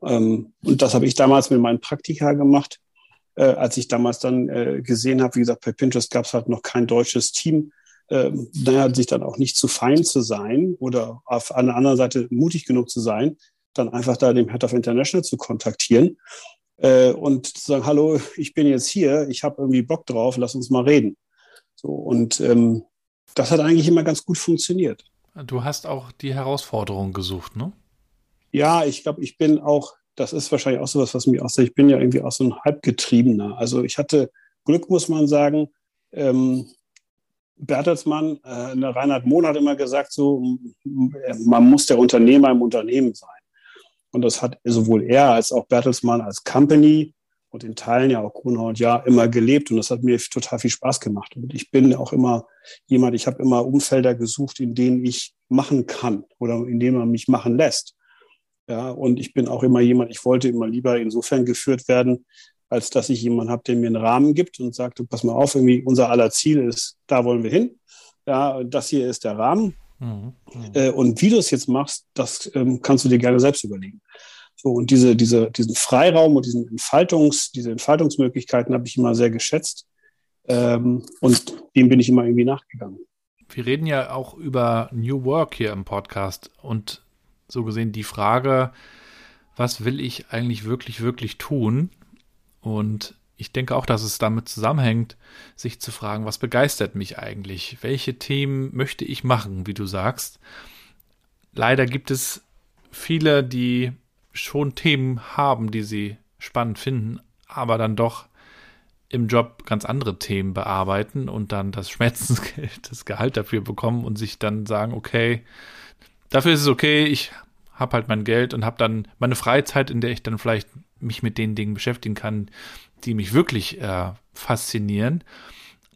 Ähm, und das habe ich damals mit meinen Praktika gemacht, äh, als ich damals dann äh, gesehen habe, wie gesagt, bei Pinterest gab es halt noch kein deutsches Team. Ähm, naja, sich dann auch nicht zu fein zu sein oder auf einer anderen Seite mutig genug zu sein, dann einfach da dem Head of International zu kontaktieren äh, und zu sagen, hallo, ich bin jetzt hier, ich habe irgendwie Bock drauf, lass uns mal reden. So, und ähm, das hat eigentlich immer ganz gut funktioniert. Du hast auch die Herausforderung gesucht, ne? Ja, ich glaube, ich bin auch, das ist wahrscheinlich auch sowas, was mich aussagt, ich bin ja irgendwie auch so ein Halbgetriebener. Also ich hatte Glück, muss man sagen, ähm, Bertelsmann, äh, Reinhard Mohn hat immer gesagt, so, man muss der Unternehmer im Unternehmen sein. Und das hat sowohl er als auch Bertelsmann als Company und in Teilen ja auch Grunhold ja immer gelebt. Und das hat mir total viel Spaß gemacht. Und ich bin auch immer jemand, ich habe immer Umfelder gesucht, in denen ich machen kann oder in denen man mich machen lässt. Ja, und ich bin auch immer jemand, ich wollte immer lieber insofern geführt werden, als dass ich jemanden habe, der mir einen Rahmen gibt und sagt, du pass mal auf, irgendwie unser aller Ziel ist, da wollen wir hin. Ja, das hier ist der Rahmen. Mhm. Äh, und wie du es jetzt machst, das ähm, kannst du dir gerne selbst überlegen. So, und diese, diese, diesen Freiraum und diesen Entfaltungs, diese Entfaltungsmöglichkeiten habe ich immer sehr geschätzt. Ähm, und dem bin ich immer irgendwie nachgegangen. Wir reden ja auch über New Work hier im Podcast und so gesehen die Frage, was will ich eigentlich wirklich, wirklich tun? Und ich denke auch, dass es damit zusammenhängt, sich zu fragen, was begeistert mich eigentlich? Welche Themen möchte ich machen, wie du sagst? Leider gibt es viele, die schon Themen haben, die sie spannend finden, aber dann doch im Job ganz andere Themen bearbeiten und dann das *laughs* Schmerzensgeld, das Gehalt dafür bekommen und sich dann sagen, okay, dafür ist es okay, ich habe halt mein Geld und habe dann meine Freizeit, in der ich dann vielleicht mich mit den Dingen beschäftigen kann, die mich wirklich äh, faszinieren.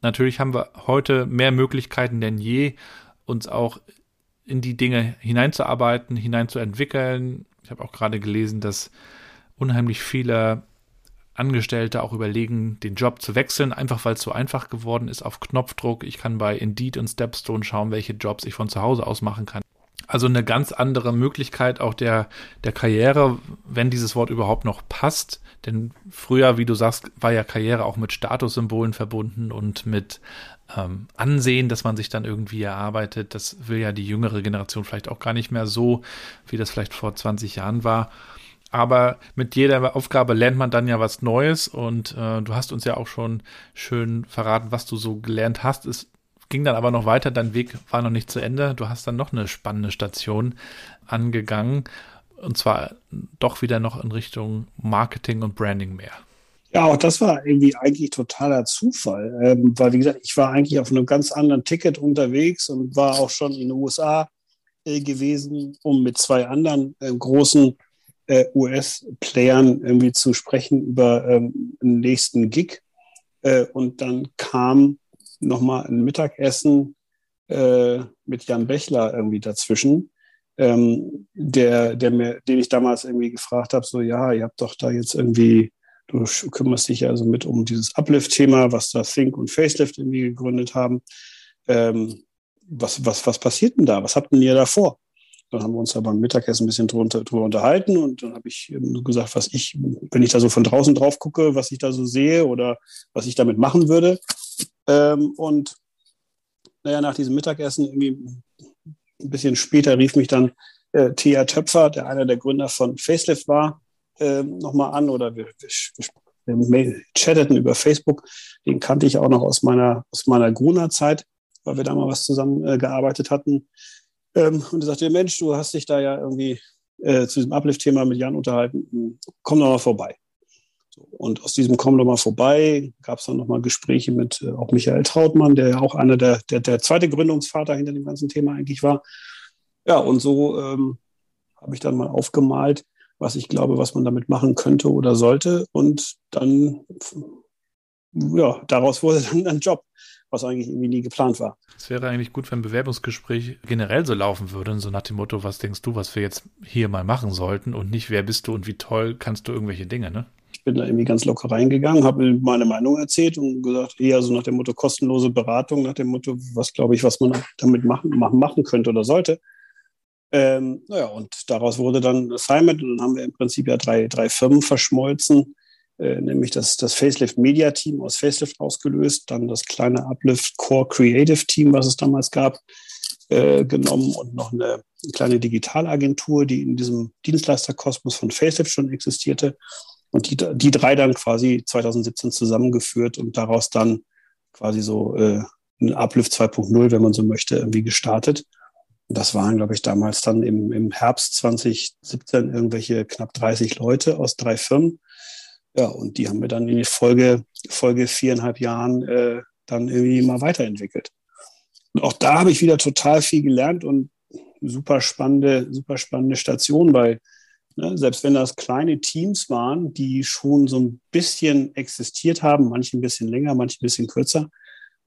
Natürlich haben wir heute mehr Möglichkeiten denn je, uns auch in die Dinge hineinzuarbeiten, hineinzuentwickeln. Ich habe auch gerade gelesen, dass unheimlich viele Angestellte auch überlegen, den Job zu wechseln, einfach weil es so einfach geworden ist auf Knopfdruck. Ich kann bei Indeed und Stepstone schauen, welche Jobs ich von zu Hause aus machen kann. Also eine ganz andere Möglichkeit auch der, der Karriere, wenn dieses Wort überhaupt noch passt. Denn früher, wie du sagst, war ja Karriere auch mit Statussymbolen verbunden und mit ähm, Ansehen, dass man sich dann irgendwie erarbeitet. Das will ja die jüngere Generation vielleicht auch gar nicht mehr so, wie das vielleicht vor 20 Jahren war. Aber mit jeder Aufgabe lernt man dann ja was Neues und äh, du hast uns ja auch schon schön verraten, was du so gelernt hast. Es ging dann aber noch weiter, dein Weg war noch nicht zu Ende. Du hast dann noch eine spannende Station angegangen und zwar doch wieder noch in Richtung Marketing und Branding mehr. Ja, auch das war irgendwie eigentlich totaler Zufall, ähm, weil wie gesagt, ich war eigentlich auf einem ganz anderen Ticket unterwegs und war auch schon in den USA äh, gewesen, um mit zwei anderen äh, großen äh, US-Playern irgendwie zu sprechen über ähm, den nächsten Gig. Äh, und dann kam nochmal ein Mittagessen äh, mit Jan Bechler irgendwie dazwischen, ähm, der, der mir, den ich damals irgendwie gefragt habe, so ja, ihr habt doch da jetzt irgendwie, du kümmerst dich also mit um dieses Uplift-Thema, was da Think und Facelift irgendwie gegründet haben. Ähm, was, was, was passiert denn da? Was habt denn ihr da vor? Dann haben wir uns da beim Mittagessen ein bisschen drunter, drüber unterhalten und dann habe ich gesagt, was ich, wenn ich da so von draußen drauf gucke, was ich da so sehe oder was ich damit machen würde. Ähm, und naja, nach diesem Mittagessen, irgendwie ein bisschen später, rief mich dann äh, Thea Töpfer, der einer der Gründer von Facelift war, äh, nochmal an oder wir, wir, wir, chatteten über Facebook. Den kannte ich auch noch aus meiner, aus meiner Gruner-Zeit, weil wir da mal was zusammen äh, hatten. Ähm, und er sagte, Mensch, du hast dich da ja irgendwie äh, zu diesem Uplift-Thema mit Jan unterhalten. Komm doch mal vorbei. Und aus diesem Komm doch mal vorbei gab es dann nochmal Gespräche mit äh, auch Michael Trautmann, der ja auch einer der, der, der zweite Gründungsvater hinter dem ganzen Thema eigentlich war. Ja, und so ähm, habe ich dann mal aufgemalt, was ich glaube, was man damit machen könnte oder sollte. Und dann, ja, daraus wurde dann ein Job, was eigentlich irgendwie nie geplant war. Es wäre eigentlich gut, wenn ein Bewerbungsgespräch generell so laufen würde, so nach dem Motto, was denkst du, was wir jetzt hier mal machen sollten und nicht, wer bist du und wie toll kannst du irgendwelche Dinge, ne? Bin da irgendwie ganz locker reingegangen, habe meine Meinung erzählt und gesagt, eher so nach dem Motto kostenlose Beratung, nach dem Motto, was glaube ich, was man damit machen, machen könnte oder sollte. Ähm, naja, und daraus wurde dann Assignment und dann haben wir im Prinzip ja drei, drei Firmen verschmolzen, äh, nämlich das, das Facelift Media Team aus Facelift ausgelöst, dann das kleine Uplift Core Creative Team, was es damals gab, äh, genommen und noch eine kleine Digitalagentur, die in diesem Dienstleisterkosmos von Facelift schon existierte und die, die drei dann quasi 2017 zusammengeführt und daraus dann quasi so äh, ein Uplift 2.0, wenn man so möchte, irgendwie gestartet. Und das waren, glaube ich, damals dann im, im Herbst 2017 irgendwelche knapp 30 Leute aus drei Firmen. Ja, und die haben wir dann in die Folge, Folge viereinhalb Jahren äh, dann irgendwie mal weiterentwickelt. Und auch da habe ich wieder total viel gelernt und super spannende, super spannende Station, weil ne, selbst wenn das kleine Teams waren, die schon so ein bisschen existiert haben, manche ein bisschen länger, manche ein bisschen kürzer,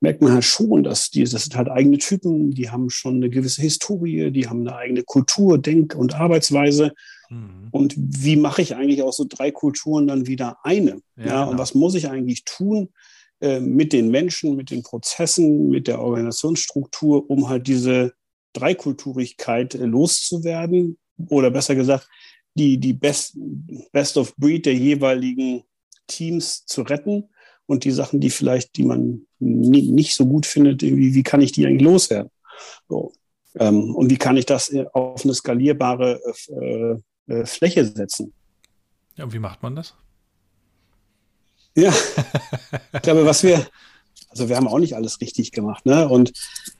merkt man halt schon, dass die, das sind halt eigene Typen, die haben schon eine gewisse Historie, die haben eine eigene Kultur, Denk- und Arbeitsweise. Mhm. Und wie mache ich eigentlich aus so drei Kulturen dann wieder eine? Ja, ja und genau. was muss ich eigentlich tun äh, mit den Menschen, mit den Prozessen, mit der Organisationsstruktur, um halt diese Dreikulturigkeit äh, loszuwerden? Oder besser gesagt, die, die Best, Best of Breed der jeweiligen Teams zu retten und die Sachen, die vielleicht, die man nie, nicht so gut findet, wie, wie kann ich die eigentlich loswerden? So. Ähm, und wie kann ich das äh, auf eine skalierbare äh, äh, Fläche setzen? Ja, und wie macht man das? Ja, ich glaube, was wir, also wir haben auch nicht alles richtig gemacht, ne? Und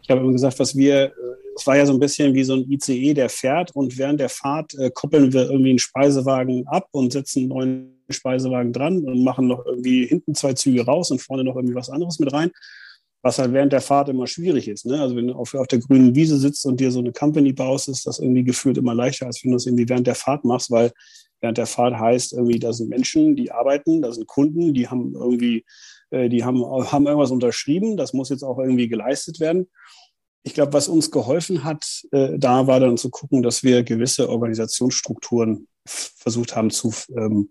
ich habe immer gesagt, was wir, äh, es war ja so ein bisschen wie so ein ICE, der fährt und während der Fahrt äh, koppeln wir irgendwie einen Speisewagen ab und setzen einen neuen Speisewagen dran und machen noch irgendwie hinten zwei Züge raus und vorne noch irgendwie was anderes mit rein. Was halt während der Fahrt immer schwierig ist. Ne? Also wenn du auf, auf der grünen Wiese sitzt und dir so eine Company baust, ist das irgendwie gefühlt immer leichter, als wenn du es irgendwie während der Fahrt machst, weil während der Fahrt heißt irgendwie, da sind Menschen, die arbeiten, da sind Kunden, die haben irgendwie, äh, die haben, haben irgendwas unterschrieben, das muss jetzt auch irgendwie geleistet werden. Ich glaube, was uns geholfen hat, äh, da war dann zu gucken, dass wir gewisse Organisationsstrukturen versucht haben zu ähm,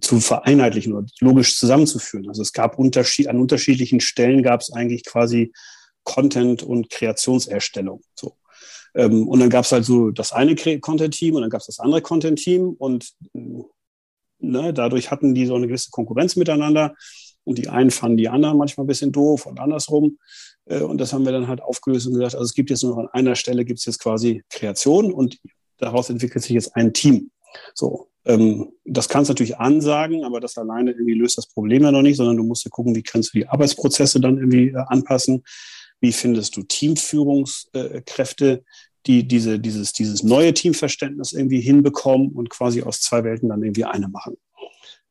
zu vereinheitlichen oder logisch zusammenzuführen. Also es gab Unterschied, an unterschiedlichen Stellen gab es eigentlich quasi Content und Kreationserstellung. So. Ähm, und dann gab es halt so das eine Content-Team und dann gab es das andere Content-Team und ne, dadurch hatten die so eine gewisse Konkurrenz miteinander und die einen fanden die anderen manchmal ein bisschen doof und andersrum. Äh, und das haben wir dann halt aufgelöst und gesagt, also es gibt jetzt nur noch an einer Stelle gibt es jetzt quasi Kreation und daraus entwickelt sich jetzt ein Team. So, ähm, das kannst du natürlich ansagen, aber das alleine irgendwie löst das Problem ja noch nicht, sondern du musst ja gucken, wie kannst du die Arbeitsprozesse dann irgendwie äh, anpassen. Wie findest du Teamführungskräfte, die diese, dieses, dieses neue Teamverständnis irgendwie hinbekommen und quasi aus zwei Welten dann irgendwie eine machen?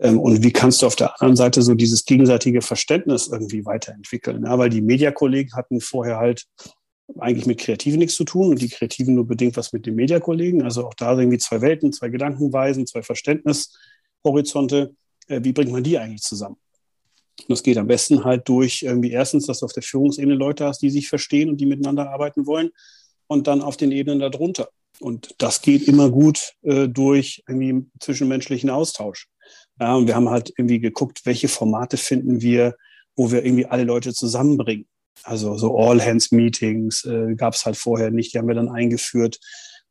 Ähm, und wie kannst du auf der anderen Seite so dieses gegenseitige Verständnis irgendwie weiterentwickeln? Ja, weil die Mediakollegen hatten vorher halt eigentlich mit Kreativen nichts zu tun und die Kreativen nur bedingt was mit den Mediakollegen. Also auch da irgendwie zwei Welten, zwei Gedankenweisen, zwei Verständnishorizonte. Äh, wie bringt man die eigentlich zusammen? Das geht am besten halt durch irgendwie erstens, dass du auf der Führungsebene Leute hast, die sich verstehen und die miteinander arbeiten wollen und dann auf den Ebenen darunter. Und das geht immer gut äh, durch irgendwie zwischenmenschlichen Austausch. Ja, und wir haben halt irgendwie geguckt, welche Formate finden wir, wo wir irgendwie alle Leute zusammenbringen. Also so All-Hands-Meetings äh, gab es halt vorher nicht. Die haben wir dann eingeführt,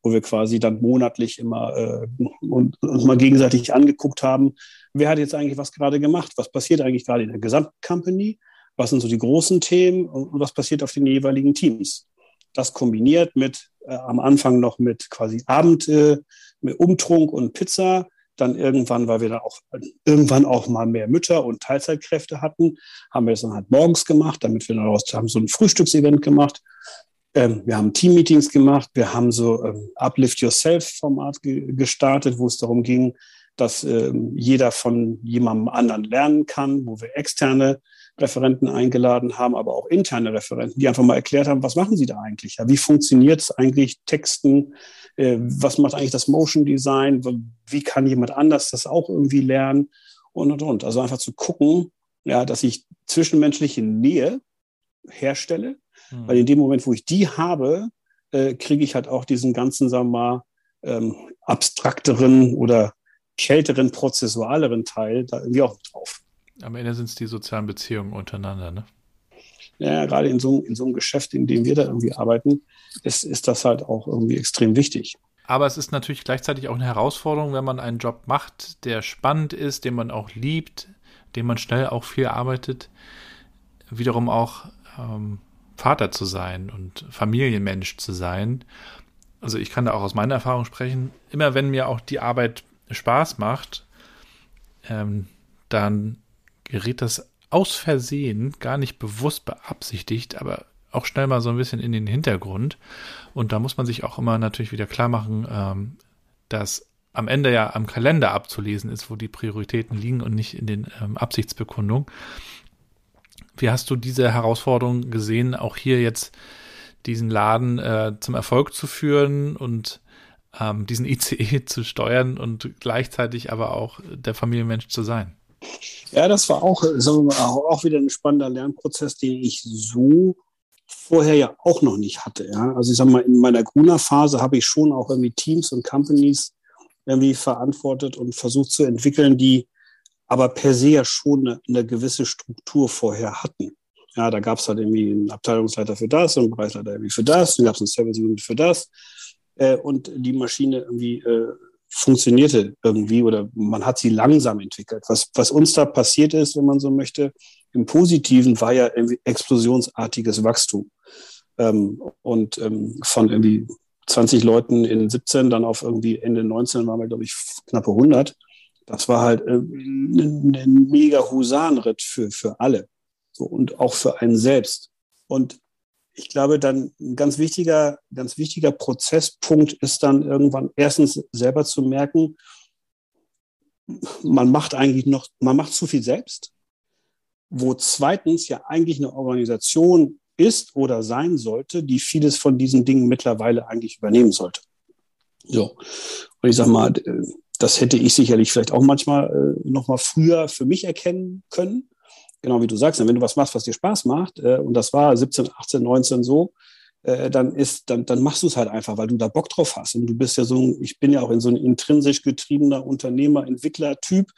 wo wir quasi dann monatlich immer äh, uns mal gegenseitig angeguckt haben, wer hat jetzt eigentlich was gerade gemacht? Was passiert eigentlich gerade in der Gesamtcompany? Was sind so die großen Themen und was passiert auf den jeweiligen Teams? Das kombiniert mit äh, am Anfang noch mit quasi Abend, äh, mit Umtrunk und Pizza dann irgendwann, weil wir dann auch irgendwann auch mal mehr Mütter und Teilzeitkräfte hatten, haben wir es dann halt morgens gemacht, damit wir daraus haben so ein Frühstücksevent gemacht. Ähm, wir haben Teammeetings gemacht, wir haben so ähm, Uplift Yourself Format ge gestartet, wo es darum ging, dass ähm, jeder von jemandem anderen lernen kann, wo wir externe Referenten eingeladen haben, aber auch interne Referenten, die einfach mal erklärt haben, was machen sie da eigentlich? Ja, wie funktioniert es eigentlich, Texten äh, was macht eigentlich das Motion Design, wie kann jemand anders das auch irgendwie lernen und und und. Also einfach zu gucken, ja, dass ich zwischenmenschliche Nähe herstelle, mhm. weil in dem Moment, wo ich die habe, äh, kriege ich halt auch diesen ganzen, sagen wir mal, ähm, abstrakteren oder kälteren, prozessualeren Teil da irgendwie auch drauf. Am Ende sind es die sozialen Beziehungen untereinander, ne? ja, gerade in so, in so einem Geschäft, in dem wir da irgendwie arbeiten, ist, ist das halt auch irgendwie extrem wichtig. Aber es ist natürlich gleichzeitig auch eine Herausforderung, wenn man einen Job macht, der spannend ist, den man auch liebt, den man schnell auch viel arbeitet, wiederum auch ähm, Vater zu sein und Familienmensch zu sein. Also ich kann da auch aus meiner Erfahrung sprechen. Immer wenn mir auch die Arbeit Spaß macht, ähm, dann gerät das aus Versehen, gar nicht bewusst beabsichtigt, aber auch schnell mal so ein bisschen in den Hintergrund. Und da muss man sich auch immer natürlich wieder klar machen, ähm, dass am Ende ja am Kalender abzulesen ist, wo die Prioritäten liegen und nicht in den ähm, Absichtsbekundungen. Wie hast du diese Herausforderung gesehen, auch hier jetzt diesen Laden äh, zum Erfolg zu führen und ähm, diesen ICE *laughs* zu steuern und gleichzeitig aber auch der Familienmensch zu sein? Ja, das war auch, sagen wir mal, auch wieder ein spannender Lernprozess, den ich so vorher ja auch noch nicht hatte. Ja? Also ich sage mal, in meiner Grüner-Phase habe ich schon auch irgendwie Teams und Companies irgendwie verantwortet und versucht zu entwickeln, die aber per se ja schon eine, eine gewisse Struktur vorher hatten. Ja, da gab es halt irgendwie einen Abteilungsleiter für das und einen Bereichsleiter irgendwie für das, dann gab es einen Service Unit für das. Äh, und die Maschine irgendwie äh, funktionierte irgendwie oder man hat sie langsam entwickelt. Was, was uns da passiert ist, wenn man so möchte, im Positiven war ja irgendwie explosionsartiges Wachstum. Ähm, und ähm, von irgendwie 20 Leuten in 17, dann auf irgendwie Ende 19 waren wir, glaube ich, knappe 100. Das war halt äh, ein, ein mega Husarenritt für, für alle so, und auch für einen selbst. Und ich glaube, dann ein ganz wichtiger, ganz wichtiger Prozesspunkt ist dann irgendwann erstens selber zu merken, man macht eigentlich noch, man macht zu viel selbst, wo zweitens ja eigentlich eine Organisation ist oder sein sollte, die vieles von diesen Dingen mittlerweile eigentlich übernehmen sollte. So. Und ich sag mal, das hätte ich sicherlich vielleicht auch manchmal äh, noch mal früher für mich erkennen können genau wie du sagst, wenn du was machst, was dir Spaß macht, äh, und das war 17, 18, 19 so, äh, dann ist, dann, dann machst du es halt einfach, weil du da Bock drauf hast. Und du bist ja so ein, ich bin ja auch in so ein intrinsisch getriebener Unternehmer, Entwickler-Typ.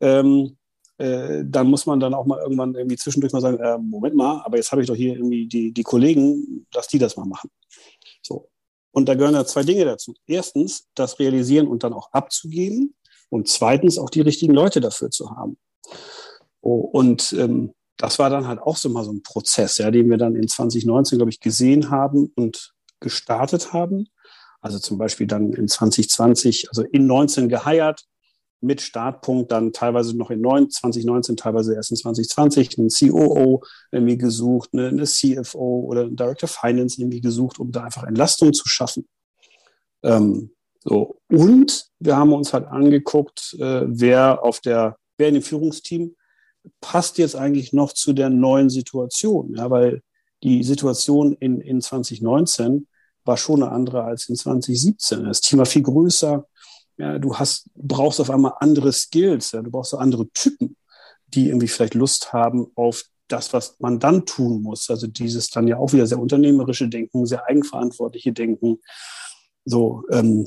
Ähm, äh, dann muss man dann auch mal irgendwann irgendwie zwischendurch mal sagen, äh, Moment mal, aber jetzt habe ich doch hier irgendwie die, die Kollegen, lass die das mal machen. So. Und da gehören ja zwei Dinge dazu. Erstens, das realisieren und dann auch abzugeben. Und zweitens, auch die richtigen Leute dafür zu haben. Und ähm, das war dann halt auch so mal so ein Prozess, ja, den wir dann in 2019, glaube ich, gesehen haben und gestartet haben. Also zum Beispiel dann in 2020, also in 19 geheiert, mit Startpunkt dann teilweise noch in 2019, teilweise erst in 2020, einen COO irgendwie gesucht, eine, eine CFO oder einen Director Finance irgendwie gesucht, um da einfach Entlastung zu schaffen. Ähm, so. Und wir haben uns halt angeguckt, äh, wer auf der, wer in dem Führungsteam passt jetzt eigentlich noch zu der neuen Situation? Ja, weil die Situation in, in 2019 war schon eine andere als in 2017. Das Thema viel größer. Ja, du hast, brauchst auf einmal andere Skills. Ja, du brauchst andere Typen, die irgendwie vielleicht Lust haben auf das, was man dann tun muss. Also dieses dann ja auch wieder sehr unternehmerische Denken, sehr eigenverantwortliche Denken. So, ähm,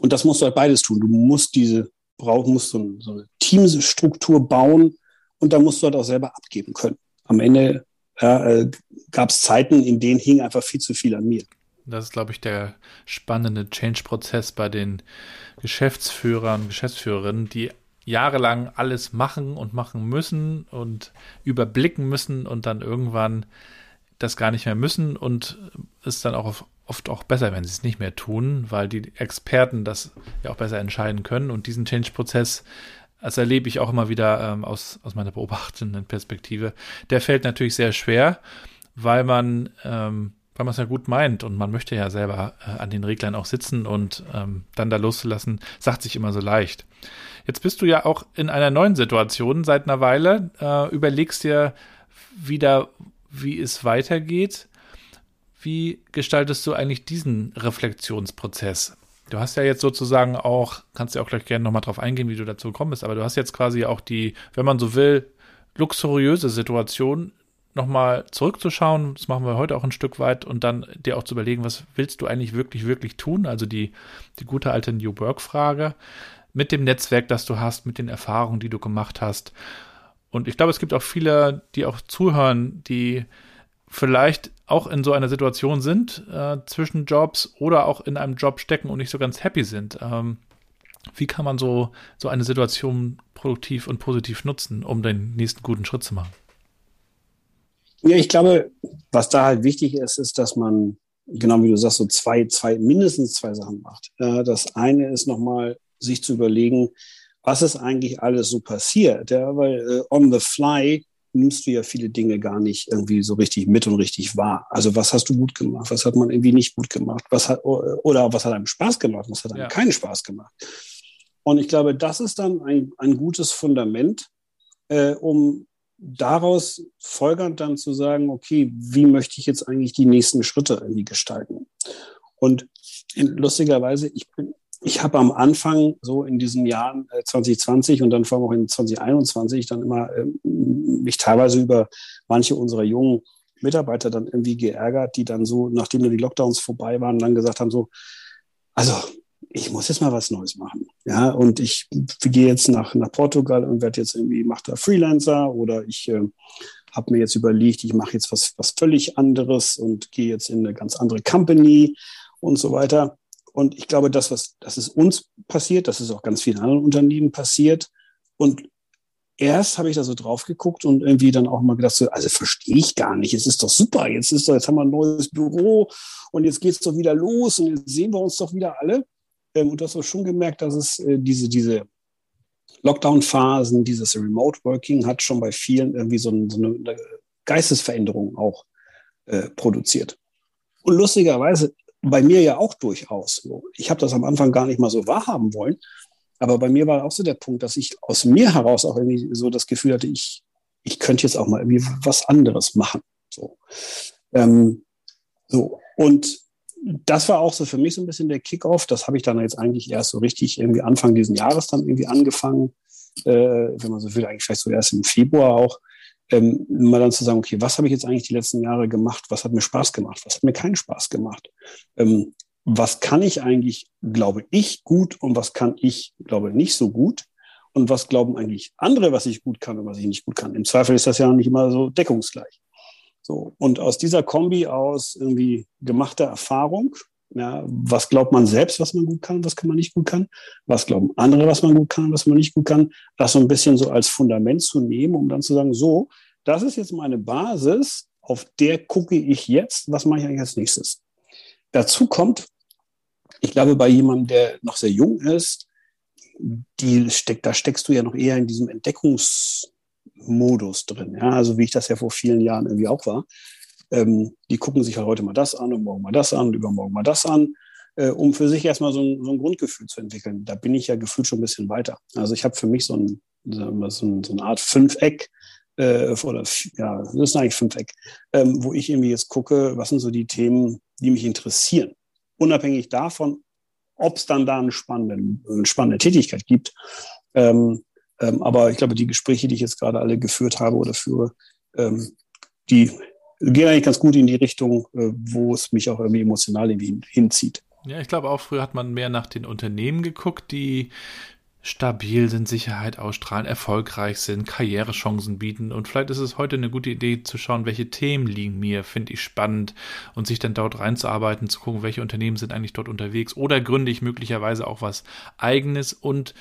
und das musst du halt beides tun. Du musst diese, brauch, musst so, so eine Teamstruktur bauen, und da musst du halt auch selber abgeben können. Am Ende ja, äh, gab es Zeiten, in denen hing einfach viel zu viel an mir. Das ist, glaube ich, der spannende Change-Prozess bei den Geschäftsführern Geschäftsführerinnen, die jahrelang alles machen und machen müssen und überblicken müssen und dann irgendwann das gar nicht mehr müssen und ist dann auch oft auch besser, wenn sie es nicht mehr tun, weil die Experten das ja auch besser entscheiden können und diesen Change-Prozess das erlebe ich auch immer wieder ähm, aus, aus meiner beobachtenden Perspektive. Der fällt natürlich sehr schwer, weil man, ähm, weil man es ja gut meint und man möchte ja selber äh, an den Reglern auch sitzen und ähm, dann da loszulassen, sagt sich immer so leicht. Jetzt bist du ja auch in einer neuen Situation seit einer Weile, äh, überlegst dir wieder, wie es weitergeht. Wie gestaltest du eigentlich diesen Reflexionsprozess? Du hast ja jetzt sozusagen auch, kannst ja auch gleich gerne nochmal drauf eingehen, wie du dazu gekommen bist, aber du hast jetzt quasi auch die, wenn man so will, luxuriöse Situation, nochmal zurückzuschauen, das machen wir heute auch ein Stück weit und dann dir auch zu überlegen, was willst du eigentlich wirklich, wirklich tun? Also die, die gute alte New Work-Frage mit dem Netzwerk, das du hast, mit den Erfahrungen, die du gemacht hast. Und ich glaube, es gibt auch viele, die auch zuhören, die vielleicht auch in so einer Situation sind, äh, zwischen Jobs oder auch in einem Job stecken und nicht so ganz happy sind. Ähm, wie kann man so, so eine Situation produktiv und positiv nutzen, um den nächsten guten Schritt zu machen? Ja, ich glaube, was da halt wichtig ist, ist, dass man, genau wie du sagst, so zwei, zwei, mindestens zwei Sachen macht. Äh, das eine ist nochmal, sich zu überlegen, was ist eigentlich alles so passiert, ja, weil äh, on the fly nimmst du ja viele Dinge gar nicht irgendwie so richtig mit und richtig wahr. Also was hast du gut gemacht? Was hat man irgendwie nicht gut gemacht? Was hat, oder was hat einem Spaß gemacht? Was hat einem ja. keinen Spaß gemacht? Und ich glaube, das ist dann ein, ein gutes Fundament, äh, um daraus folgernd dann zu sagen, okay, wie möchte ich jetzt eigentlich die nächsten Schritte irgendwie gestalten? Und lustigerweise, ich bin, ich habe am Anfang so in diesen Jahren 2020 äh, und dann vor allem auch in 2021 dann immer äh, mich teilweise über manche unserer jungen Mitarbeiter dann irgendwie geärgert, die dann so, nachdem die Lockdowns vorbei waren, dann gesagt haben so, also ich muss jetzt mal was Neues machen. Ja, und ich gehe jetzt nach, nach Portugal und werde jetzt irgendwie, mache da Freelancer oder ich äh, habe mir jetzt überlegt, ich mache jetzt was, was völlig anderes und gehe jetzt in eine ganz andere Company und so weiter. Und ich glaube, das, was, das ist uns passiert, das ist auch ganz vielen anderen Unternehmen passiert. Und erst habe ich da so drauf geguckt und irgendwie dann auch mal gedacht, so, also verstehe ich gar nicht. Es ist doch super. Jetzt ist doch, jetzt haben wir ein neues Büro und jetzt geht es doch wieder los und jetzt sehen wir uns doch wieder alle. Ähm, und hast auch schon gemerkt, dass es äh, diese, diese Lockdown-Phasen, dieses Remote Working hat schon bei vielen irgendwie so, ein, so eine Geistesveränderung auch äh, produziert. Und lustigerweise bei mir ja auch durchaus. Ich habe das am Anfang gar nicht mal so wahrhaben wollen, aber bei mir war auch so der Punkt, dass ich aus mir heraus auch irgendwie so das Gefühl hatte, ich, ich könnte jetzt auch mal irgendwie was anderes machen. So. Ähm, so. Und das war auch so für mich so ein bisschen der Kickoff. Das habe ich dann jetzt eigentlich erst so richtig irgendwie Anfang diesen Jahres dann irgendwie angefangen, äh, wenn man so will, eigentlich vielleicht so erst im Februar auch, ähm, mal dann zu sagen, okay, was habe ich jetzt eigentlich die letzten Jahre gemacht? Was hat mir Spaß gemacht? Was hat mir keinen Spaß gemacht? Ähm, was kann ich eigentlich, glaube ich, gut und was kann ich, glaube nicht so gut? Und was glauben eigentlich andere, was ich gut kann und was ich nicht gut kann? Im Zweifel ist das ja nicht immer so deckungsgleich. So, und aus dieser Kombi aus irgendwie gemachter Erfahrung, ja, was glaubt man selbst, was man gut kann, was kann man nicht gut kann, was glauben andere, was man gut kann, was man nicht gut kann, das so ein bisschen so als Fundament zu nehmen, um dann zu sagen, so, das ist jetzt meine Basis, auf der gucke ich jetzt, was mache ich eigentlich als nächstes. Dazu kommt, ich glaube, bei jemandem, der noch sehr jung ist, die steckt, da steckst du ja noch eher in diesem Entdeckungs, Modus drin. Ja? Also wie ich das ja vor vielen Jahren irgendwie auch war. Ähm, die gucken sich halt heute mal das an und morgen mal das an und übermorgen mal das an, äh, um für sich erstmal so ein, so ein Grundgefühl zu entwickeln. Da bin ich ja gefühlt schon ein bisschen weiter. Also ich habe für mich so, ein, so, ein, so eine Art Fünfeck, äh, oder ja, das ist eigentlich Fünfeck, ähm, wo ich irgendwie jetzt gucke, was sind so die Themen, die mich interessieren. Unabhängig davon, ob es dann da eine spannende, eine spannende Tätigkeit gibt. Ähm, ähm, aber ich glaube, die Gespräche, die ich jetzt gerade alle geführt habe oder führe, ähm, die gehen eigentlich ganz gut in die Richtung, äh, wo es mich auch irgendwie emotional irgendwie hinzieht. Ja, ich glaube auch, früher hat man mehr nach den Unternehmen geguckt, die stabil sind, Sicherheit ausstrahlen, erfolgreich sind, Karrierechancen bieten. Und vielleicht ist es heute eine gute Idee zu schauen, welche Themen liegen mir, finde ich spannend und sich dann dort reinzuarbeiten, zu gucken, welche Unternehmen sind eigentlich dort unterwegs oder gründe ich möglicherweise auch was eigenes und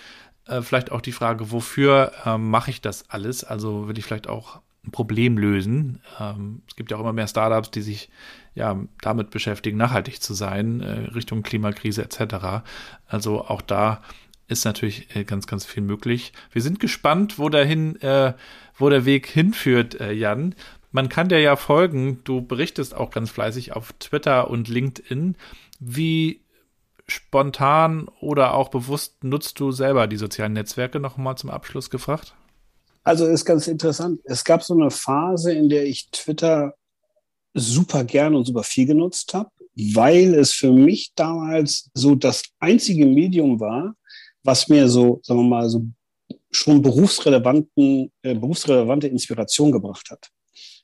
äh, vielleicht auch die Frage, wofür äh, mache ich das alles? Also will ich vielleicht auch ein Problem lösen. Ähm, es gibt ja auch immer mehr Startups, die sich ja damit beschäftigen, nachhaltig zu sein, äh, Richtung Klimakrise etc. Also auch da ist natürlich äh, ganz, ganz viel möglich. Wir sind gespannt, wo dahin, äh, wo der Weg hinführt, Jan. Man kann dir ja folgen. Du berichtest auch ganz fleißig auf Twitter und LinkedIn. Wie spontan oder auch bewusst nutzt du selber die sozialen Netzwerke noch mal zum Abschluss gefragt? Also ist ganz interessant. Es gab so eine Phase, in der ich Twitter super gern und super viel genutzt habe, weil es für mich damals so das einzige Medium war, was mir so, sagen wir mal, so schon berufsrelevanten, äh, berufsrelevante Inspiration gebracht hat.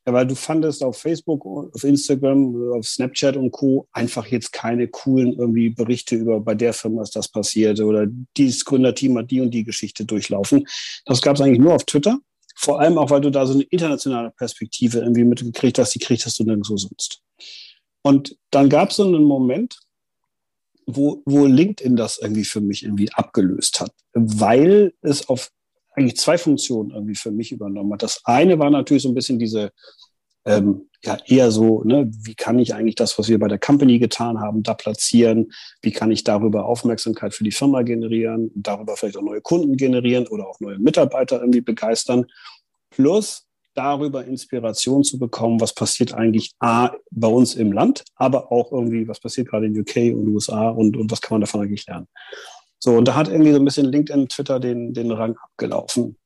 Ja, weil du fandest auf Facebook, auf Instagram, auf Snapchat und Co. einfach jetzt keine coolen irgendwie Berichte über bei der Firma ist das passiert oder dieses Gründerteam hat die und die Geschichte durchlaufen. Das gab es eigentlich nur auf Twitter. Vor allem auch, weil du da so eine internationale Perspektive irgendwie mitgekriegt hast, die kriegst du nirgendwo sonst. Und dann gab es so einen Moment, wo, wo LinkedIn das irgendwie für mich irgendwie abgelöst hat, weil es auf eigentlich zwei Funktionen irgendwie für mich übernommen hat. Das eine war natürlich so ein bisschen diese, ähm, ja, eher so, ne, wie kann ich eigentlich das, was wir bei der Company getan haben, da platzieren? Wie kann ich darüber Aufmerksamkeit für die Firma generieren, darüber vielleicht auch neue Kunden generieren oder auch neue Mitarbeiter irgendwie begeistern? Plus darüber Inspiration zu bekommen, was passiert eigentlich A, bei uns im Land, aber auch irgendwie, was passiert gerade in UK und USA und, und was kann man davon eigentlich lernen? So, und da hat irgendwie so ein bisschen LinkedIn, Twitter den, den Rang abgelaufen.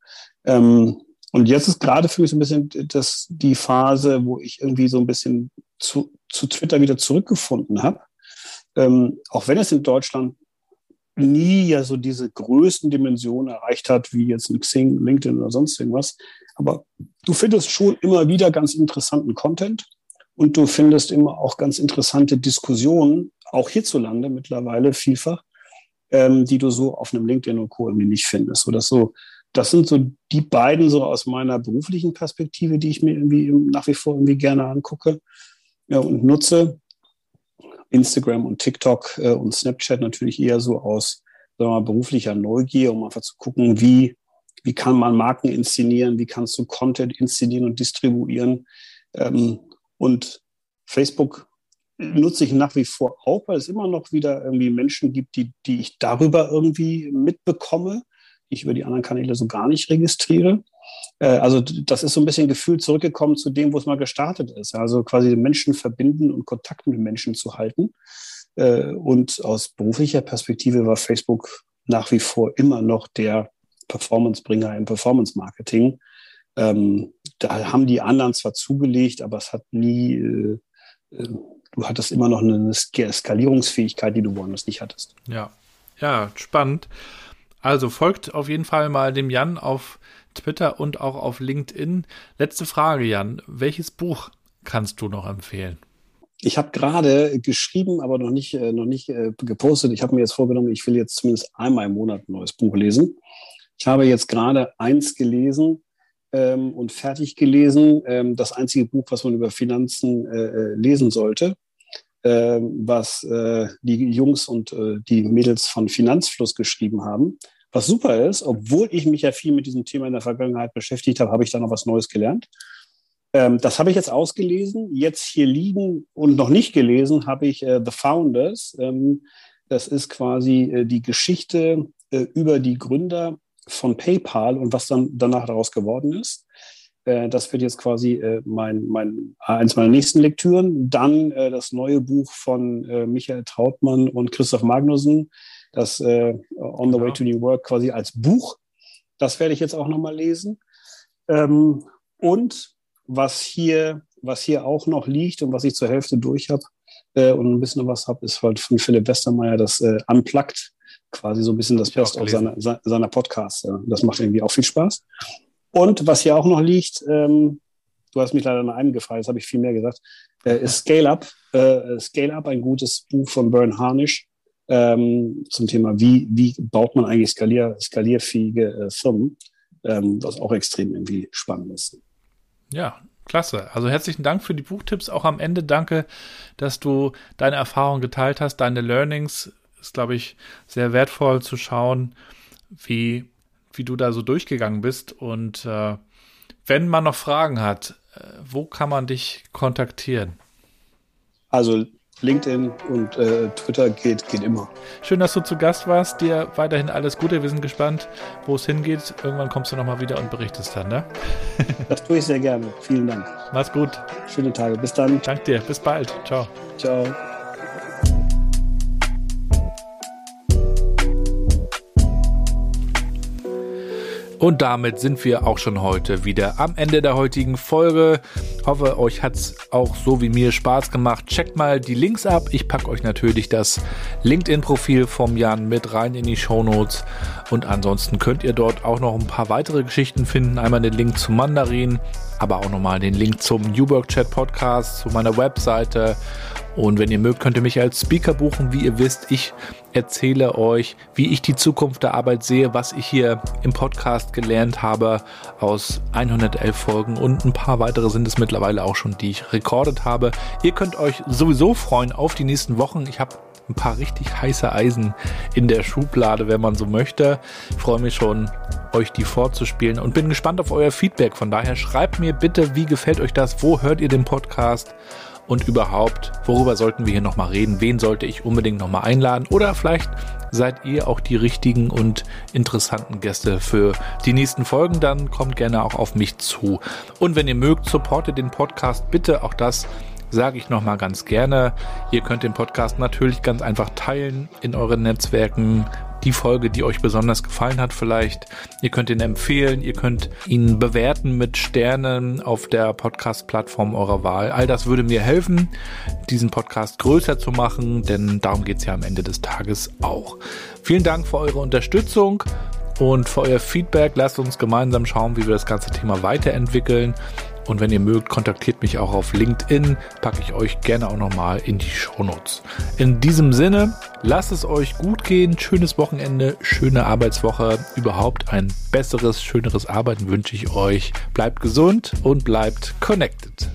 Ähm, Und jetzt ist gerade für mich so ein bisschen das, die Phase, wo ich irgendwie so ein bisschen zu, zu Twitter wieder zurückgefunden habe. Ähm, auch wenn es in Deutschland nie ja so diese größten Dimensionen erreicht hat, wie jetzt ein Xing, LinkedIn oder sonst irgendwas. Aber du findest schon immer wieder ganz interessanten Content und du findest immer auch ganz interessante Diskussionen, auch hierzulande mittlerweile vielfach, ähm, die du so auf einem LinkedIn und Co. irgendwie nicht findest. So, das, so, das sind so die beiden so aus meiner beruflichen Perspektive, die ich mir irgendwie nach wie vor irgendwie gerne angucke ja, und nutze. Instagram und TikTok äh, und Snapchat natürlich eher so aus sagen wir mal, beruflicher Neugier, um einfach zu gucken, wie, wie kann man Marken inszenieren, wie kannst du Content inszenieren und distribuieren. Ähm, und Facebook nutze ich nach wie vor auch, weil es immer noch wieder irgendwie Menschen gibt, die, die ich darüber irgendwie mitbekomme, die ich über die anderen Kanäle so gar nicht registriere. Äh, also das ist so ein bisschen Gefühl zurückgekommen zu dem, wo es mal gestartet ist. Also quasi Menschen verbinden und Kontakt mit Menschen zu halten. Äh, und aus beruflicher Perspektive war Facebook nach wie vor immer noch der Performancebringer im Performance-Marketing. Ähm, da haben die anderen zwar zugelegt, aber es hat nie, äh, du hattest immer noch eine Skalierungsfähigkeit, die du woanders nicht hattest. Ja, ja, spannend. Also folgt auf jeden Fall mal dem Jan auf Twitter und auch auf LinkedIn. Letzte Frage, Jan. Welches Buch kannst du noch empfehlen? Ich habe gerade geschrieben, aber noch nicht, äh, noch nicht äh, gepostet. Ich habe mir jetzt vorgenommen, ich will jetzt zumindest einmal im Monat ein neues Buch lesen. Ich habe jetzt gerade eins gelesen ähm, und fertig gelesen. Ähm, das einzige Buch, was man über Finanzen äh, äh lesen sollte, äh, was äh, die Jungs und äh, die Mädels von Finanzfluss geschrieben haben. Was super ist, obwohl ich mich ja viel mit diesem Thema in der Vergangenheit beschäftigt habe, habe ich da noch was Neues gelernt. Ähm, das habe ich jetzt ausgelesen. Jetzt hier liegen und noch nicht gelesen habe ich äh, The Founders. Ähm, das ist quasi äh, die Geschichte äh, über die Gründer von PayPal und was dann danach daraus geworden ist. Äh, das wird jetzt quasi äh, mein, mein, eins meiner nächsten Lektüren. Dann äh, das neue Buch von Michael Trautmann und Christoph Magnussen, das On the Way to New Work quasi als Buch. Das werde ich jetzt auch nochmal lesen. Ähm, und was hier, was hier auch noch liegt und was ich zur Hälfte durch habe äh, und ein bisschen was habe, ist halt von Philipp Westermeier das äh, Unplugged, quasi so ein bisschen das Best auf seiner, seiner Podcasts. Ja. Das macht irgendwie auch viel Spaß. Und was hier auch noch liegt, ähm, du hast mich leider nach einem gefragt, das habe ich viel mehr gesagt, äh, ist Scale Up. Äh, Scale Up, ein gutes Buch von Bern Harnisch ähm, zum Thema, wie, wie baut man eigentlich skalier, skalierfähige äh, Firmen, ähm, was auch extrem irgendwie spannend ist. Ja, klasse. Also herzlichen Dank für die Buchtipps. Auch am Ende danke, dass du deine Erfahrungen geteilt hast, deine Learnings. Ist, glaube ich, sehr wertvoll zu schauen, wie, wie du da so durchgegangen bist. Und äh, wenn man noch Fragen hat, äh, wo kann man dich kontaktieren? Also LinkedIn und äh, Twitter geht, geht immer. Schön, dass du zu Gast warst. Dir weiterhin alles Gute. Wir sind gespannt, wo es hingeht. Irgendwann kommst du nochmal wieder und berichtest dann, ne? *laughs* das tue ich sehr gerne. Vielen Dank. Mach's gut. Schöne Tage. Bis dann. Dank dir. Bis bald. Ciao. Ciao. Und damit sind wir auch schon heute wieder am Ende der heutigen Folge. Hoffe, euch hat es auch so wie mir Spaß gemacht. Checkt mal die Links ab. Ich packe euch natürlich das LinkedIn-Profil vom Jan mit rein in die Show Notes. Und ansonsten könnt ihr dort auch noch ein paar weitere Geschichten finden. Einmal den Link zum Mandarin, aber auch nochmal den Link zum New Work Chat Podcast, zu meiner Webseite und wenn ihr mögt, könnt ihr mich als Speaker buchen. Wie ihr wisst, ich erzähle euch, wie ich die Zukunft der Arbeit sehe, was ich hier im Podcast gelernt habe aus 111 Folgen und ein paar weitere sind es mittlerweile auch schon, die ich rekordet habe. Ihr könnt euch sowieso freuen auf die nächsten Wochen. Ich habe ein paar richtig heiße Eisen in der Schublade, wenn man so möchte. Ich freue mich schon, euch die vorzuspielen und bin gespannt auf euer Feedback. Von daher schreibt mir bitte, wie gefällt euch das? Wo hört ihr den Podcast? Und überhaupt, worüber sollten wir hier nochmal reden? Wen sollte ich unbedingt nochmal einladen? Oder vielleicht seid ihr auch die richtigen und interessanten Gäste für die nächsten Folgen, dann kommt gerne auch auf mich zu. Und wenn ihr mögt, supportet den Podcast bitte auch das sage ich nochmal ganz gerne. Ihr könnt den Podcast natürlich ganz einfach teilen in euren Netzwerken, die Folge, die euch besonders gefallen hat vielleicht. Ihr könnt ihn empfehlen, ihr könnt ihn bewerten mit Sternen auf der Podcast-Plattform eurer Wahl. All das würde mir helfen, diesen Podcast größer zu machen, denn darum geht es ja am Ende des Tages auch. Vielen Dank für eure Unterstützung und für euer Feedback. Lasst uns gemeinsam schauen, wie wir das ganze Thema weiterentwickeln. Und wenn ihr mögt, kontaktiert mich auch auf LinkedIn. Packe ich euch gerne auch nochmal in die Shownotes. In diesem Sinne, lasst es euch gut gehen. Schönes Wochenende, schöne Arbeitswoche. Überhaupt ein besseres, schöneres Arbeiten wünsche ich euch. Bleibt gesund und bleibt connected.